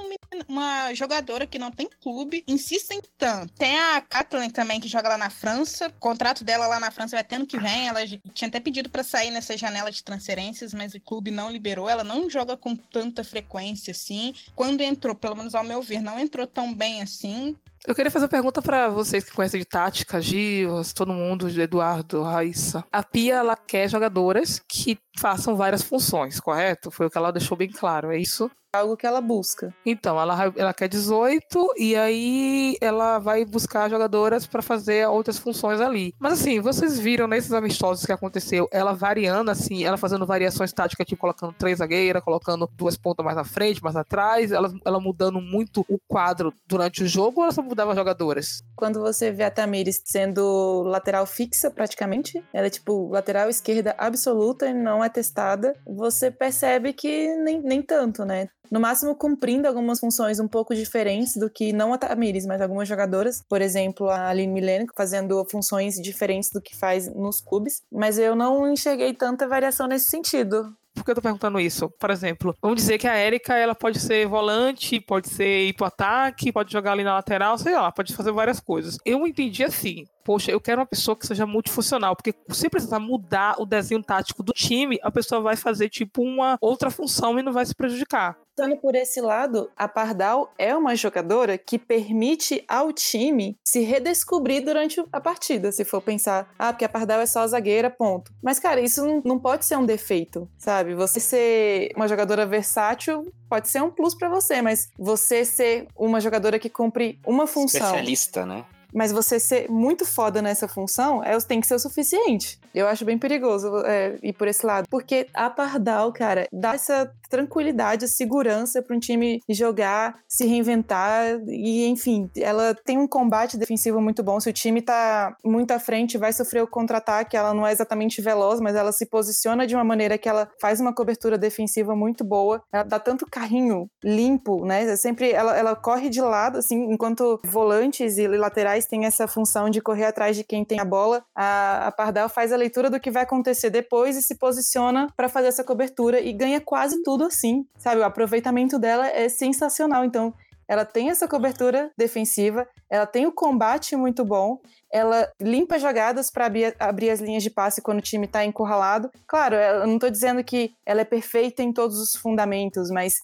uma jogadora que não tem clube insistem tanto? Tem a Kathleen também, que joga lá na França. O contrato dela lá na França vai ter ano que vem. Ela tinha até pedido pra sair nessa janela de transferências, mas o clube não liberou. Ela não joga com tanta frequência assim. Quando entrou, pelo menos ao meu ver, não entrou tão bem assim. Eu queria fazer uma pergunta pra vocês que conhecem de tática, Givas, todo mundo, Eduardo, Raíssa. A Pia, ela quer jogadoras que façam várias funções, correto? Foi o que ela deixou bem claro, é isso? Algo que ela busca. Então, ela, ela quer 18 e aí ela vai buscar jogadoras pra fazer outras funções ali. Mas assim, vocês viram nesses amistosos que aconteceu, ela variando assim, ela fazendo variações táticas, tipo colocando três zagueiras, colocando duas pontas mais na frente, mais atrás, ela, ela mudando muito o quadro durante o jogo ou ela só mudava jogadoras? Quando você vê a Tamires sendo lateral fixa, praticamente, ela é tipo lateral esquerda absoluta e não é testada, você percebe que nem, nem tanto, né? No máximo, cumprindo algumas funções um pouco diferentes do que não a Tamires, mas algumas jogadoras. Por exemplo, a Aline Milene fazendo funções diferentes do que faz nos clubes. Mas eu não enxerguei tanta variação nesse sentido. Por que eu tô perguntando isso? Por exemplo, vamos dizer que a Erika, ela pode ser volante, pode ser ir pro ataque, pode jogar ali na lateral, sei lá, pode fazer várias coisas. Eu entendi assim, poxa, eu quero uma pessoa que seja multifuncional, porque se precisar mudar o desenho tático do time, a pessoa vai fazer tipo uma outra função e não vai se prejudicar. Estando por esse lado, a Pardal é uma jogadora que permite ao time se redescobrir durante a partida, se for pensar, ah, porque a Pardal é só zagueira, ponto. Mas, cara, isso não, não pode ser um defeito, sabe? Você ser uma jogadora versátil pode ser um plus para você, mas você ser uma jogadora que cumpre uma função. Especialista, né? Mas você ser muito foda nessa função é, tem que ser o suficiente. Eu acho bem perigoso é, ir por esse lado. Porque a Pardal, cara, dá essa tranquilidade, segurança para um time jogar, se reinventar e, enfim, ela tem um combate defensivo muito bom. Se o time tá muito à frente, vai sofrer o contra-ataque, ela não é exatamente veloz, mas ela se posiciona de uma maneira que ela faz uma cobertura defensiva muito boa. Ela dá tanto carrinho limpo, né? É sempre ela, ela corre de lado, assim, enquanto volantes e laterais têm essa função de correr atrás de quem tem a bola. A, a Pardal faz a leitura do que vai acontecer depois e se posiciona para fazer essa cobertura e ganha quase tudo tudo assim, sabe? O aproveitamento dela é sensacional. Então, ela tem essa cobertura defensiva, ela tem o combate muito bom, ela limpa jogadas para abrir, abrir, as linhas de passe quando o time está encurralado. Claro, eu não estou dizendo que ela é perfeita em todos os fundamentos, mas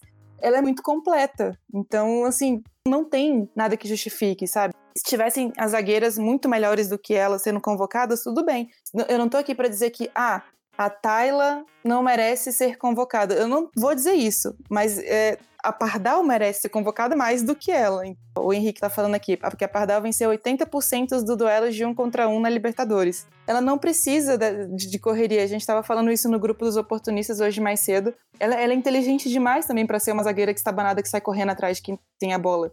ela é muito completa. Então, assim, não tem nada que justifique, sabe? Se tivessem as zagueiras muito melhores do que ela sendo convocadas, tudo bem. Eu não tô aqui para dizer que, ah, a Tayla não merece ser convocada. Eu não vou dizer isso, mas é, a Pardal merece ser convocada mais do que ela. O Henrique tá falando aqui, porque a Pardal venceu 80% dos duelos de um contra um na Libertadores. Ela não precisa de, de correria. A gente estava falando isso no grupo dos oportunistas hoje mais cedo. Ela, ela é inteligente demais também para ser uma zagueira que está banada que sai correndo atrás de quem tem a bola.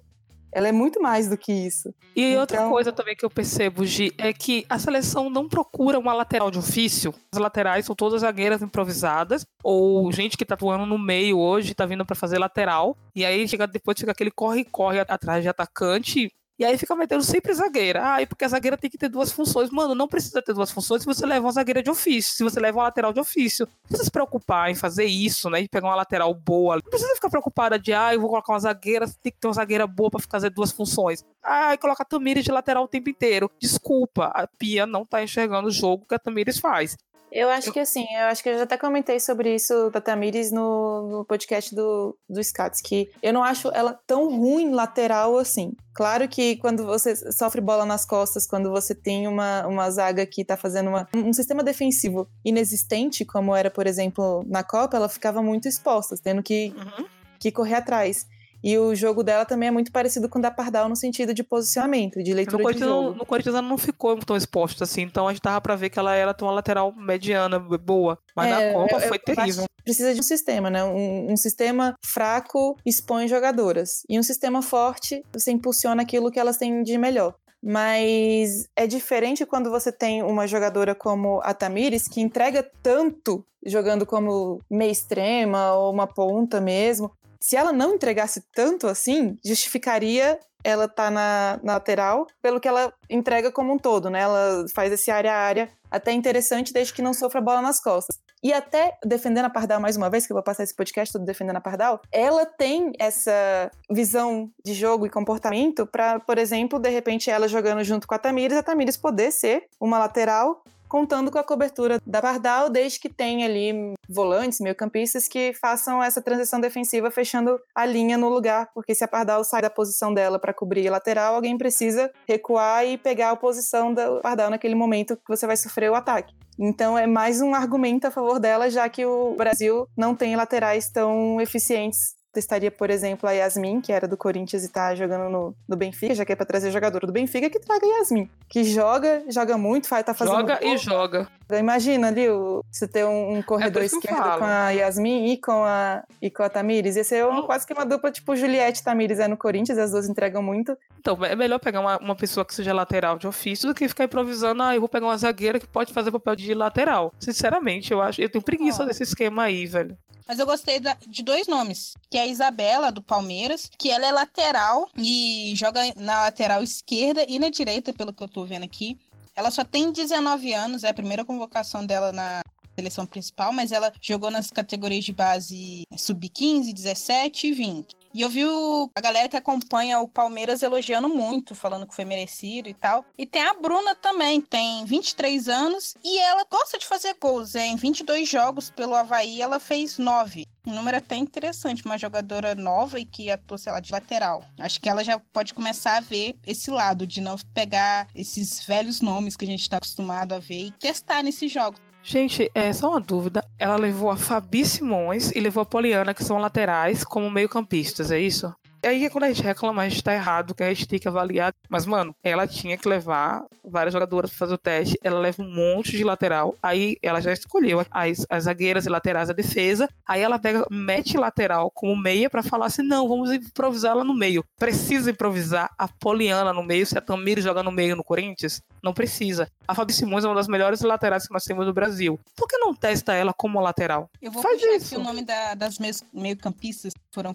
Ela é muito mais do que isso. E então... outra coisa também que eu percebo, Gi, é que a seleção não procura uma lateral de ofício. As laterais são todas zagueiras improvisadas, ou gente que tá atuando no meio hoje, tá vindo para fazer lateral. E aí chega, depois chega aquele corre-corre atrás de atacante. E aí fica metendo sempre zagueira. Ah, e porque a zagueira tem que ter duas funções. Mano, não precisa ter duas funções se você leva uma zagueira de ofício, se você leva uma lateral de ofício. Não precisa se preocupar em fazer isso, né? E pegar uma lateral boa. Não precisa ficar preocupada de, ah, eu vou colocar uma zagueira, tem que ter uma zagueira boa para fazer duas funções. Ah, e coloca a Tamires de lateral o tempo inteiro. Desculpa, a Pia não tá enxergando o jogo que a Tamires faz. Eu acho eu... que assim, eu acho que eu já até comentei sobre isso da Tamires no, no podcast do, do Scats, que eu não acho ela tão ruim lateral assim. Claro que quando você sofre bola nas costas, quando você tem uma, uma zaga que tá fazendo uma, um sistema defensivo inexistente, como era, por exemplo, na Copa, ela ficava muito exposta, tendo que, uhum. que correr atrás. E o jogo dela também é muito parecido com o da Pardal no sentido de posicionamento, de leitura no de jogo. No Corinthians ela não ficou tão exposta assim, então a gente tava pra ver que ela era uma lateral mediana, boa. Mas é, na Copa foi terrível. Precisa de um sistema, né? Um, um, sistema fraco expõe jogadoras. E um sistema forte, você impulsiona aquilo que elas têm de melhor. Mas é diferente quando você tem uma jogadora como a Tamires, que entrega tanto jogando como meia extrema ou uma ponta mesmo, se ela não entregasse tanto assim, justificaria ela estar tá na, na, lateral pelo que ela entrega como um todo, né? Ela faz esse área a área até interessante desde que não sofra bola nas costas. E até defendendo a Pardal mais uma vez, que eu vou passar esse podcast todo defendendo a Pardal, ela tem essa visão de jogo e comportamento para, por exemplo, de repente ela jogando junto com a Tamires, a Tamires poder ser uma lateral contando com a cobertura da Pardal, desde que tenha ali volantes, meio-campistas que façam essa transição defensiva fechando a linha no lugar, porque se a Pardal sai da posição dela para cobrir a lateral, alguém precisa recuar e pegar a posição da Pardal naquele momento que você vai sofrer o ataque. Então é mais um argumento a favor dela, já que o Brasil não tem laterais tão eficientes testaria, por exemplo, a Yasmin, que era do Corinthians e tá jogando no, no Benfica, já que é pra trazer jogador do Benfica, que traga a Yasmin. Que joga, joga muito, faz, tá fazendo. Joga e joga. Imagina ali você ter um, um corredor é esquerdo com a Yasmin e com a, e com a Tamires. Ia ser um, quase que uma dupla tipo Juliette e Tamires é no Corinthians, as duas entregam muito. Então, é melhor pegar uma, uma pessoa que seja lateral de ofício do que ficar improvisando, ah, eu vou pegar uma zagueira que pode fazer papel de lateral. Sinceramente, eu acho. Eu tenho preguiça desse esquema aí, velho. Mas eu gostei de dois nomes, que é a Isabela, do Palmeiras, que ela é lateral e joga na lateral esquerda e na direita, pelo que eu tô vendo aqui. Ela só tem 19 anos, é a primeira convocação dela na seleção principal, mas ela jogou nas categorias de base sub-15, 17 e 20. E eu vi o, a galera que acompanha o Palmeiras elogiando muito, falando que foi merecido e tal. E tem a Bruna também, tem 23 anos e ela gosta de fazer gols. É, em 22 jogos pelo Havaí, ela fez 9. Um número até interessante, uma jogadora nova e que atua, sei lá, de lateral. Acho que ela já pode começar a ver esse lado, de não pegar esses velhos nomes que a gente está acostumado a ver e testar nesses jogos. Gente, é só uma dúvida. Ela levou a Fabi Simões e levou a Poliana, que são laterais, como meio-campistas, é isso? E aí, quando a gente reclama, a gente tá errado, que a gente tem que avaliar. Mas, mano, ela tinha que levar várias jogadoras pra fazer o teste. Ela leva um monte de lateral. Aí ela já escolheu as, as zagueiras e laterais da defesa. Aí ela pega, mete lateral como meia para falar assim: não, vamos improvisar ela no meio. Precisa improvisar a Poliana no meio, se a Tamir joga no meio no Corinthians? Não precisa. A Fabi Simões é uma das melhores laterais que nós temos no Brasil. Por que não testa ela como lateral? Eu vou Faz isso. aqui o nome da- das meio-campistas que foram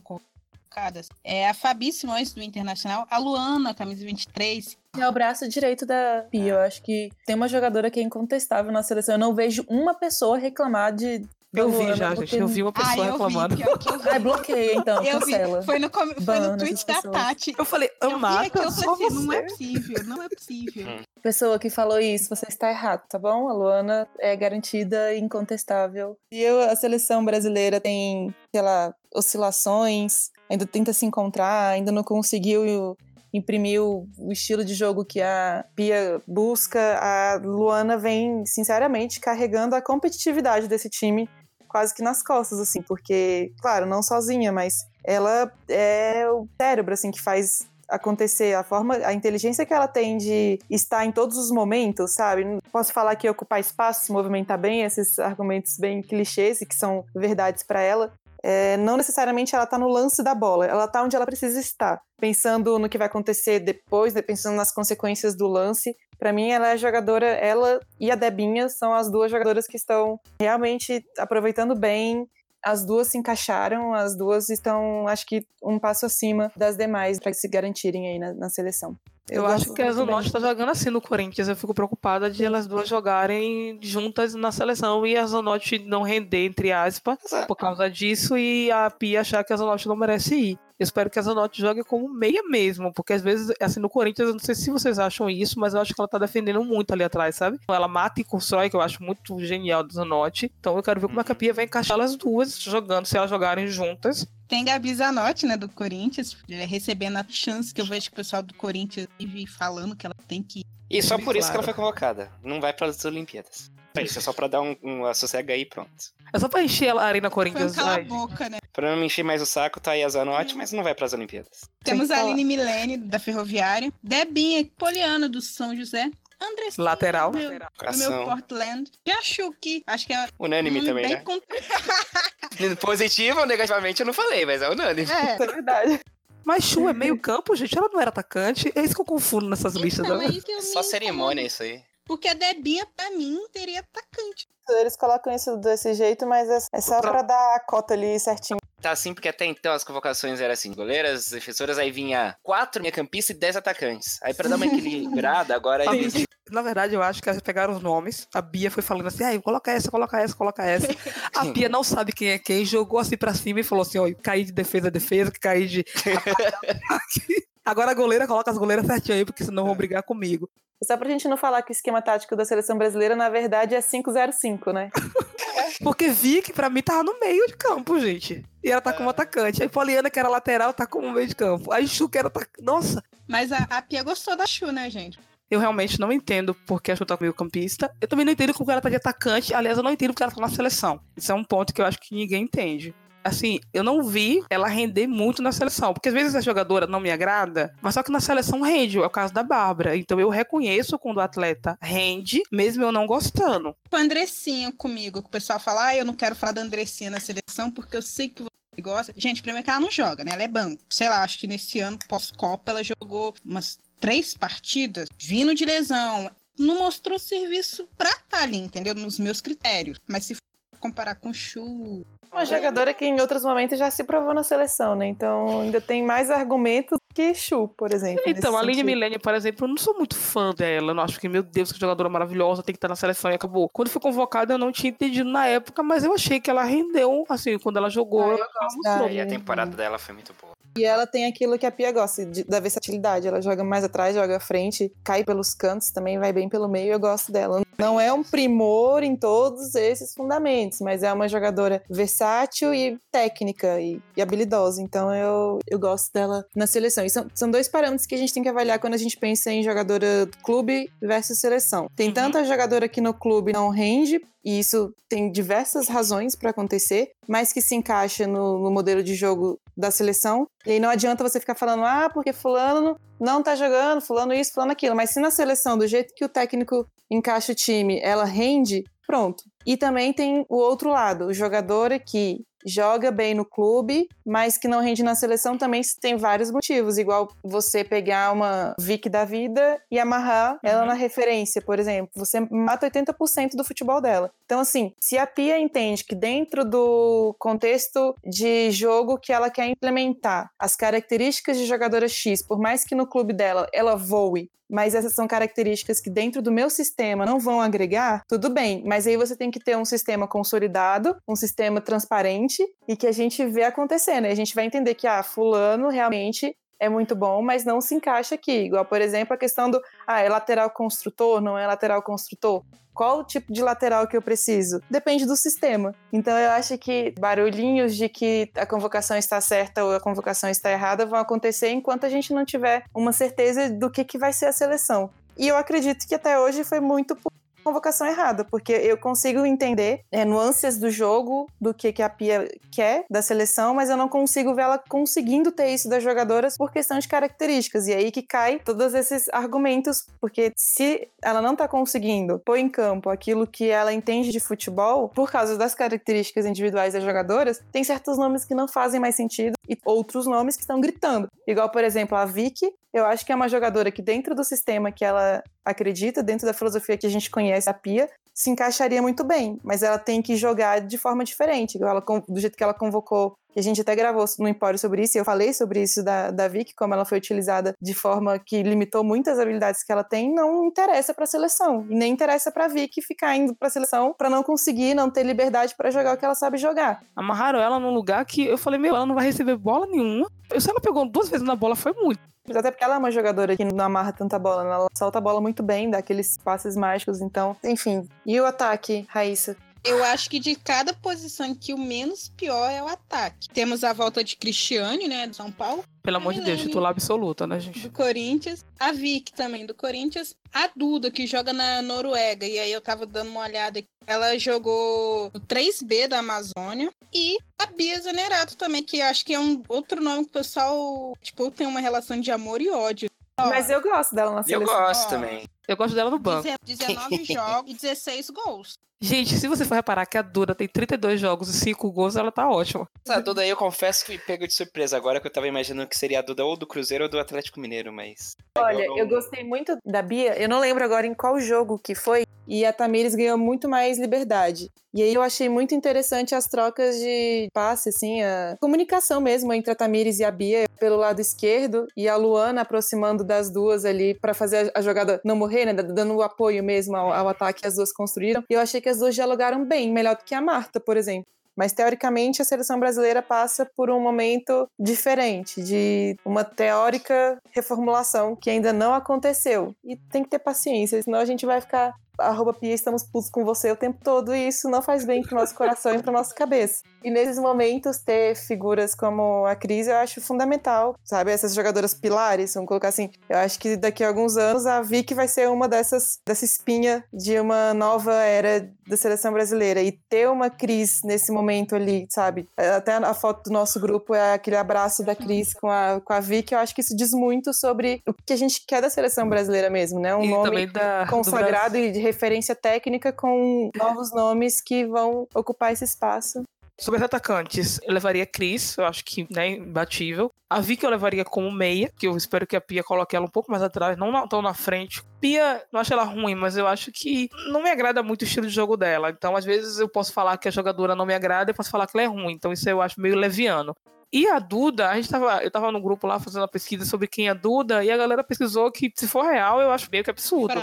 É a Fabi Simões, do Internacional. A Luana, camisa 23. É o braço direito da Pia. Eu acho que tem uma jogadora que é incontestável na seleção. Eu não vejo uma pessoa reclamar de. Eu vi já, porque- gente. Eu vi uma pessoa eu vi, reclamando. pior que eu vi. Ai, bloqueia então, Eu vi. Foi no, com- foi no tweet da. Tati. Eu falei, Eu vi aquilo, eu falei assim, não é você. possível, não é possível. Pessoa que falou isso, você está errado, tá bom? A Luana é garantida e incontestável. E eu, a seleção brasileira tem, sei lá, oscilações, ainda tenta se encontrar, ainda não conseguiu imprimir o, o estilo de jogo que a Pia busca. A Luana vem, sinceramente, carregando a competitividade desse time quase que nas costas, assim, porque, claro, não sozinha, mas ela é o cérebro, assim, que faz acontecer, a forma, a inteligência que ela tem de estar em todos os momentos, sabe? Posso falar que ocupar espaço, se movimentar bem, esses argumentos bem clichês e que são verdades para ela. É, não necessariamente ela tá no lance da bola, ela tá onde ela precisa estar, pensando no que vai acontecer depois, né, pensando nas consequências do lance. Para mim, ela é jogadora, ela e a Debinha são as duas jogadoras que estão realmente aproveitando bem as duas se encaixaram, as duas estão, acho que, um passo acima das demais para se garantirem aí na, na seleção. Eu, gosto acho que a. Zanotti tá jogando assim no Corinthians. Eu fico preocupada de elas duas jogarem juntas na seleção e a Zanotti não render, entre aspas, por causa disso, e a Pia achar que a Zanotti não merece ir. Eu espero que a Zanotti jogue como meia mesmo, porque às vezes, assim, no Corinthians, eu não sei se vocês acham isso, mas eu acho que ela tá defendendo muito ali atrás, sabe? Ela mata e constrói, que eu acho muito genial da Zanotti. Então eu quero ver como a Pia vai encaixar elas duas jogando, se elas jogarem juntas. Tem Gabi Zanotti, né, do Corinthians, é, recebendo a chance que eu vejo que o pessoal do Corinthians vive falando que ela tem que. E só por isso que ela Claro. foi convocada. Não vai para as Olimpíadas. É isso, é só pra dar um, um sossega aí e pronto. É só pra encher a Arena Foi um Corinthians. ai. cala-boca, né? Pra não me encher mais o saco, tá aí a Zanotti, mas não vai pras Olimpíadas. Temos que a. Aline Milene, da Ferroviária. Debinha, Poliana, do São José. Andressinha, Lateral. do meu, do meu. Portland. Jachuki, acho que é Unânime um também, bem né? con- Positivo ou negativamente eu não falei, mas é unânime. É, é verdade. Mas Chu é meio campo, gente. Ela não era atacante. É isso que eu confundo nessas listas. então, né? é que Só cerimônia isso aí. Porque a Debinha, pra mim, teria atacante. Eles colocam isso desse jeito, mas é- é só pra dar a cota ali certinho. Tá assim, porque até então as convocações eram assim: goleiras, defensoras, aí vinha quatro meio-campistas e dez atacantes. Aí pra dar uma equilibrada, agora aí. Bia- Na verdade, eu acho que elas pegaram os nomes. A Bia foi falando assim: ai, coloca essa, coloca essa, coloca essa. A Bia não sabe quem é quem, jogou assim pra cima e falou assim: ó, caí de defesa, defesa, que caí de. Agora a goleira coloca as goleiras certinho aí, porque senão vão brigar comigo. Só pra gente não falar que o esquema tático da seleção brasileira, na verdade, é 5-0-5, né? Porque Vicky, pra mim, tava no meio de campo, gente. E ela tá como atacante. Aí Poliana, que era lateral, tá como meio de campo. Aí Chu, que era atacante. Nossa, Mas a, a Pia gostou da Chu, né, gente? Eu realmente não entendo porque a Chu tá meio campista. Eu também não entendo porque ela tá de atacante. Aliás, eu não entendo porque ela tá na seleção. Isso é um ponto que eu acho que ninguém entende. Assim, eu não vi ela render muito na seleção. Porque às vezes a jogadora não me agrada, mas só que na seleção rende. É o caso da Bárbara. Então eu reconheço quando o atleta rende, mesmo eu não gostando. O Andressinha comigo, que o pessoal fala, ah, eu não quero falar da Andressinha na seleção porque eu sei que você gosta. Gente, primeiro que ela não joga, né? Ela é banco. Sei lá, acho que nesse ano, pós-Copa, ela jogou umas três partidas, vindo de lesão. Não mostrou serviço pra estar ali, entendeu? Nos meus critérios. Mas se comparar com o Chu, Uma jogadora que em outros momentos já se provou na seleção, né? Então ainda tem mais argumentos que Chu, por exemplo. Então, a Aline. Milene, por exemplo, eu não sou muito fã dela. Eu não acho que, meu Deus, que jogadora maravilhosa, tem que estar na seleção e acabou. Quando foi convocada, eu não tinha entendido na época, mas eu achei que ela rendeu, assim, quando ela jogou. Ah, ela mostrou. E a temporada dela foi muito boa. E ela tem aquilo que a Pia gosta, de, da versatilidade. Ela joga mais atrás, joga à frente, cai pelos cantos, também vai bem pelo meio. Eu gosto dela. Não é um primor em todos esses fundamentos, mas é uma jogadora versátil e técnica e, e habilidosa. Então eu, eu gosto dela na seleção. E são, são dois parâmetros que a gente tem que avaliar quando a gente pensa em jogadora clube versus seleção. Tem uhum. tanta jogadora que no clube não rende e isso tem diversas razões para acontecer, mas que se encaixa no, no, modelo de jogo da seleção. E aí não adianta você ficar falando, ah, porque fulano não tá jogando, fulano isso, fulano aquilo. Mas se na seleção, do jeito que o técnico encaixa o time, ela rende, pronto. E também tem o outro lado, o jogador que joga bem no clube, mas que não rende na seleção também tem vários motivos, igual você pegar uma Vic da vida e amarrar ela uhum. na referência, por exemplo. Você mata 80% do futebol dela. Então, assim, se a Pia entende que dentro do contexto de jogo que ela quer implementar as características de jogadora X, por mais que no clube dela ela voe mas essas são características que dentro do meu sistema não vão agregar, tudo bem. Mas aí você tem que ter um sistema consolidado, um sistema transparente e que a gente vê acontecendo. E a gente vai entender que, ah, fulano realmente é muito bom, mas não se encaixa aqui. Igual, por exemplo, a questão do, ah, é lateral construtor, não é lateral construtor qual o tipo de lateral que eu preciso? Depende do sistema. Então eu acho que barulhinhos de que a convocação está certa ou a convocação está errada vão acontecer enquanto a gente não tiver uma certeza do que, que vai ser a seleção. E eu acredito que até hoje foi muito por convocação errada, porque eu consigo entender é, nuances do jogo, do que, que a Pia quer da seleção, mas eu não consigo ver ela conseguindo ter isso das jogadoras por questão de características. E aí que cai todos esses argumentos, porque se ela não tá conseguindo pôr em campo aquilo que ela entende de futebol, por causa das características individuais das jogadoras, tem certos nomes que não fazem mais sentido e outros nomes que estão gritando. Igual, por exemplo, a Vicky, eu acho que é uma jogadora que, dentro do sistema que ela acredita, dentro da filosofia que a gente conhece, a Pia, se encaixaria muito bem, mas ela tem que jogar de forma diferente, ela, do jeito que ela convocou. E a gente até gravou no Empório sobre isso, e eu falei sobre isso da, da Vicky, como ela foi utilizada de forma que limitou muitas habilidades que ela tem, não interessa para a seleção. E nem interessa para a Vicky ficar indo para a seleção para não conseguir, não ter liberdade para jogar o que ela sabe jogar. Amarraram ela num lugar que eu falei, meu, ela não vai receber bola nenhuma. Se ela pegou duas vezes na bola, foi muito. Até porque ela é uma jogadora que não amarra tanta bola, né? ela solta a bola muito bem, dá aqueles passes mágicos, então, enfim. E o ataque, Raíssa? Eu acho que de cada posição que o menos pior é o ataque. Temos a volta de Cristiane, né, do São Paulo. Pelo amor de Deus, titular absoluta, né, gente? Do Corinthians. A Vic também, do Corinthians. A Duda, que joga na Noruega. E aí eu tava dando uma olhada aqui. Ela jogou no 3B da Amazônia. E a Bia Zanerato também, que acho que é um outro nome que o pessoal, tipo, tem uma relação de amor e ódio. Mas eu gosto dela na seleção. Eu gosto também. Eu gosto dela no banco. 19 jogos e 16 gols. Gente, se você for reparar que a Duda tem 32 jogos e 5 gols, ela tá ótima. A Duda aí eu confesso que me pego de surpresa agora, que eu tava imaginando que seria a Duda ou do Cruzeiro ou do Atlético Mineiro, mas. Olha, eu, não... eu gostei muito da Bia, eu não lembro agora em qual jogo que foi, e a Tamires ganhou muito mais liberdade. E aí eu achei muito interessante as trocas de passe, assim, a comunicação mesmo entre a Tamires e a Bia pelo lado esquerdo e a Luana aproximando das duas ali para fazer a jogada não morrer, né? Dando o apoio mesmo ao, ao ataque que as duas construíram. E eu achei que as duas dialogaram bem, melhor do que a Marta, por exemplo. Mas teoricamente a seleção brasileira passa por um momento diferente, de uma teórica reformulação que ainda não aconteceu. E tem que ter paciência, senão a gente vai ficar arroba Pia, estamos putos com você o tempo todo e isso não faz bem pro nosso coração e pra nossa cabeça. E nesses momentos, ter figuras como a Cris eu acho fundamental, sabe? Essas jogadoras pilares, vamos colocar assim. Eu acho que daqui a alguns anos a Vicky vai ser uma dessas, dessa espinha de uma nova era da seleção brasileira. E ter uma Cris nesse momento ali, sabe? Até a foto do nosso grupo é aquele abraço da Cris com a, com a Vicky. Eu acho que isso diz muito sobre o que a gente quer da seleção brasileira mesmo, né? Um e nome da, consagrado e de referência técnica com novos nomes que vão ocupar esse espaço. Sobre os atacantes, eu levaria Cris, eu acho que né, imbatível. A Vicky eu levaria como meia, que eu espero que a Pia coloque ela um pouco mais atrás, não tão na frente. Pia, não acho ela ruim, mas eu acho que não me agrada muito o estilo de jogo dela. Então, às vezes, eu posso falar que a jogadora não me agrada e posso falar que ela é ruim. Então, isso eu acho meio leviano. E a Duda, a gente tava, eu tava no grupo lá fazendo uma pesquisa sobre quem é a Duda, e a galera pesquisou que, se for real, eu acho meio que absurdo.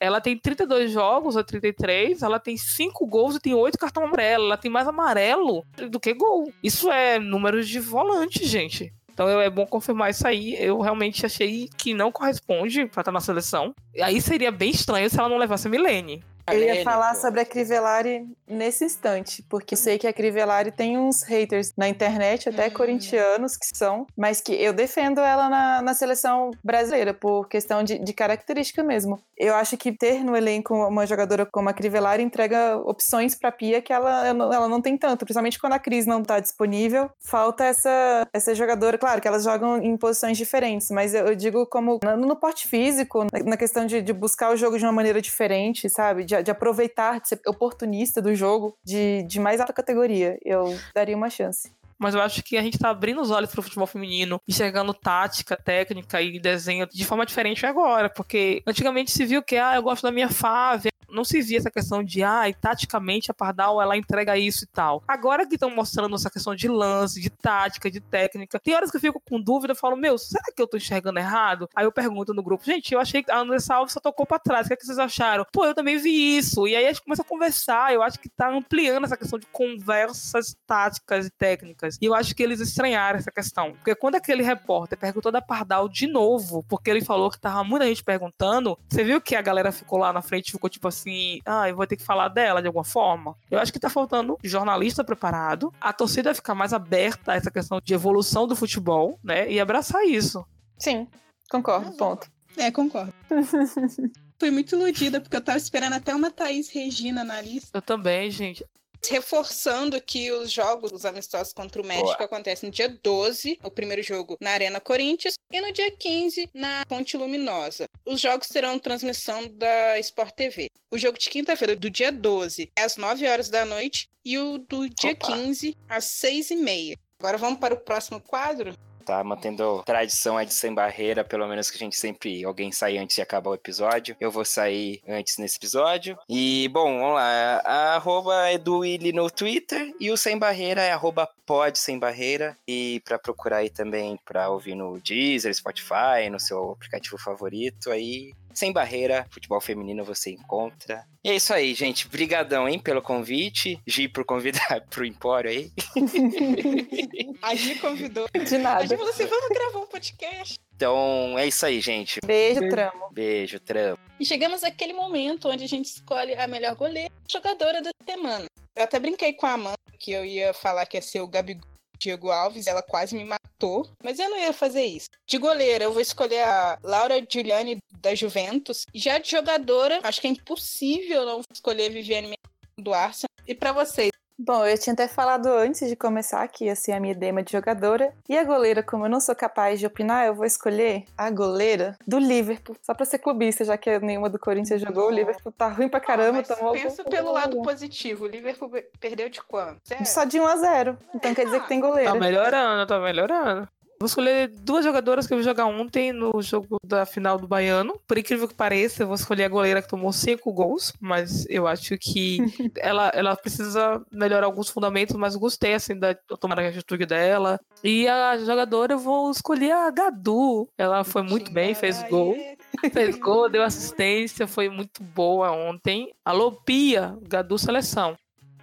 Ela tem 32 jogos, ou 33, ela tem 5 gols e tem 8 cartão amarelo. Ela tem mais amarelo do que gol. Isso é números de volante, gente. Então é bom confirmar isso aí. Eu realmente achei que não corresponde pra estar na seleção. E aí seria bem estranho se ela não levasse a Milene. Eu ia falar sobre a Crivellari nesse instante, porque eu sei que a Crivellari tem uns haters na internet, até corintianos que são, mas que eu defendo ela na, na seleção brasileira, por questão de, de característica mesmo. Eu acho que ter no elenco uma jogadora como a Crivellari entrega opções pra Pia que ela, ela não tem tanto, principalmente quando a Cris não tá disponível, falta essa, essa jogadora, claro que elas jogam em posições diferentes, mas eu, eu digo como no, no porte físico, na, na questão de, de buscar o jogo de uma maneira diferente, sabe? De, de aproveitar, de ser oportunista do jogo de, de mais alta categoria. Eu daria uma chance mas eu acho que a gente tá abrindo os olhos pro futebol feminino, enxergando tática, técnica e desenho de forma diferente agora, porque antigamente se viu que, ah, eu gosto da minha Fávia, não se via essa questão de, ah, e taticamente a Pardal ela entrega isso e tal. Agora que estão mostrando essa questão de lance, de tática, de técnica, tem horas que eu fico com dúvida, falo, meu, será que eu tô enxergando errado? Aí eu pergunto no grupo, gente, eu achei que a Andressa Alves só tocou pra trás, o que, é que vocês acharam? Pô, eu também vi isso. E aí a gente começa a conversar, eu acho que tá ampliando essa questão de conversas táticas e técnicas. E eu acho que eles estranharam essa questão. Porque quando aquele repórter perguntou da Pardal de novo, porque ele falou que tava muita gente perguntando, você viu que a galera ficou lá na frente, ficou tipo assim, ah, eu vou ter que falar dela de alguma forma. Eu acho que tá faltando jornalista preparado, a torcida ficar mais aberta a essa questão de evolução do futebol, né? E abraçar isso. Sim, concordo, ponto. É, concordo. Fui muito iludida, porque eu tava esperando até uma Thaís Regina na lista. Eu também, gente. Reforçando que os jogos, os amistosos contra o México, Boa. acontecem no dia 12, o primeiro jogo na Arena Corinthians, e no dia 15 na Ponte Luminosa. Os jogos terão transmissão da Sport TV. O jogo de quinta-feira, do dia 12, é às 9 horas da noite, e o do dia Opa. 15, às 6 e meia. Agora vamos para o próximo quadro? Tá? Mantendo tradição aí de sem barreira, pelo menos que a gente sempre alguém sai antes de acabar o episódio. Eu vou sair antes nesse episódio. E, bom, vamos lá. A arroba é do Willy no Twitter e o Sem Barreira é arroba pod sem barreira. E para procurar aí também para ouvir no Deezer, Spotify, no seu aplicativo favorito aí, sem Barreira, futebol feminino você encontra. E é isso aí, gente. Brigadão, hein, pelo convite. Gi por convidar pro Empório aí. A Gi convidou. De nada. A Gi falou assim, vamos gravar um podcast. Então, é isso aí, gente. Beijo, Beijo. tramo. Beijo, tramo. E chegamos àquele momento onde a gente escolhe a melhor goleira, jogadora da semana. Eu até brinquei com a Amanda que eu ia falar que ia ser o Gabigol Diego Alves, ela quase me matou, mas eu não ia fazer isso. De goleira, eu vou escolher a Laura Giuliani da Juventus. Já de jogadora, acho que é impossível não escolher Viviane do Arsenal. E para vocês, Bom, eu tinha até falado antes de começar que ia ser a minha dema de jogadora. E a goleira, como eu não sou capaz de opinar, eu vou escolher a goleira do Liverpool. Só pra ser clubista, já que nenhuma do Corinthians jogou. O Liverpool tá ruim pra caramba. Ah, tomou pensa pelo lado positivo. O Liverpool perdeu de quanto? Só de 1 a 0 Então quer dizer que tem goleira. Tá melhorando, tá melhorando. Vou escolher duas jogadoras que eu vi jogar ontem no jogo da final do Baiano. Por incrível que pareça, eu vou escolher a goleira que tomou cinco gols, mas eu acho que ela, ela precisa melhorar alguns fundamentos, mas gostei assim da tomar a atitude dela. E a jogadora eu vou escolher a Gadu. Ela foi muito bem, fez gol. Fez gol, deu assistência, foi muito boa ontem. Alô, Pia, Gadu Seleção.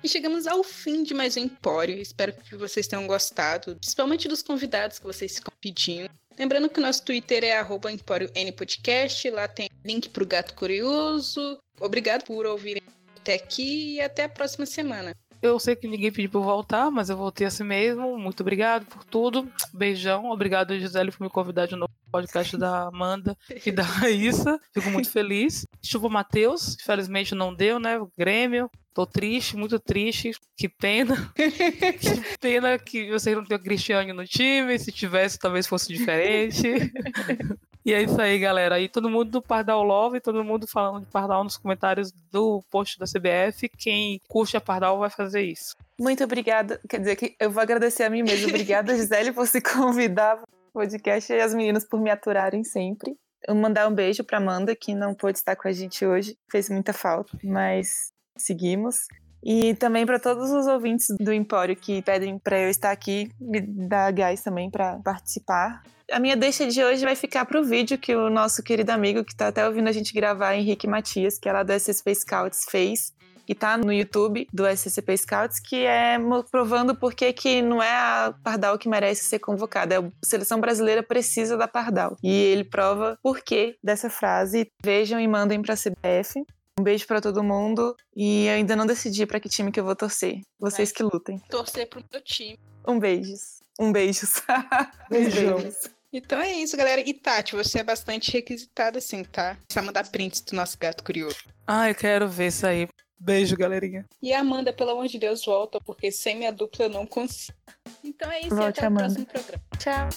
E chegamos ao fim de mais um Empório. Espero que vocês tenham gostado, principalmente dos convidados que vocês ficam pedindo. Lembrando que o nosso Twitter é arroba Podcast, lá tem link pro Gato Curioso. Obrigado por ouvirem até aqui e até a próxima semana. Eu sei que ninguém pediu pra eu voltar, mas eu voltei assim mesmo. Muito obrigado por tudo. Beijão. Obrigado, Gisele, por me convidar de novo no podcast da Amanda e da Raíssa. Fico muito feliz. Chupa Matheus. Infelizmente não deu, né? O Grêmio. Tô triste, muito triste. Que pena. que pena que vocês não tenham Cristiano no time. Se tivesse, talvez fosse diferente. e é isso aí, galera. E todo mundo do Pardal Love, todo mundo falando de Pardal nos comentários do post da CBF. Quem curte a Pardal vai fazer isso. Muito obrigada. Quer dizer que eu vou agradecer a mim mesma. Obrigada, Gisele, por se convidar para o podcast e as meninas por me aturarem sempre. Eu mandar um beijo para Amanda, que não pôde estar com a gente hoje. Fez muita falta, mas seguimos. E também para todos os ouvintes do Empório que pedem para eu estar aqui, me dá gás também para participar. A minha deixa de hoje vai ficar para o vídeo que o nosso querido amigo, que está até ouvindo a gente gravar, Henrique Matias, que é lá do SSP Scouts, fez e tá no YouTube do SCP Scouts, que é provando por que que não é a Pardal que merece ser convocada, é a seleção brasileira precisa da Pardal. E ele prova por que dessa frase. Vejam e mandem pra CBF. Um beijo para todo mundo e ainda não decidi para que time que eu vou torcer. Vocês que lutem. Torcer pro meu time. Um beijos. Um beijos. Beijos. Então é isso, galera. E Tati, você é bastante requisitada assim, tá? Precisa mandar prints do nosso gato curioso. Ah, eu quero ver isso aí. Beijo, galerinha. E Amanda, pelo amor de Deus, volta, porque sem minha dupla eu não consigo. Então é isso, Volte, até Amanda. o próximo programa. Tchau.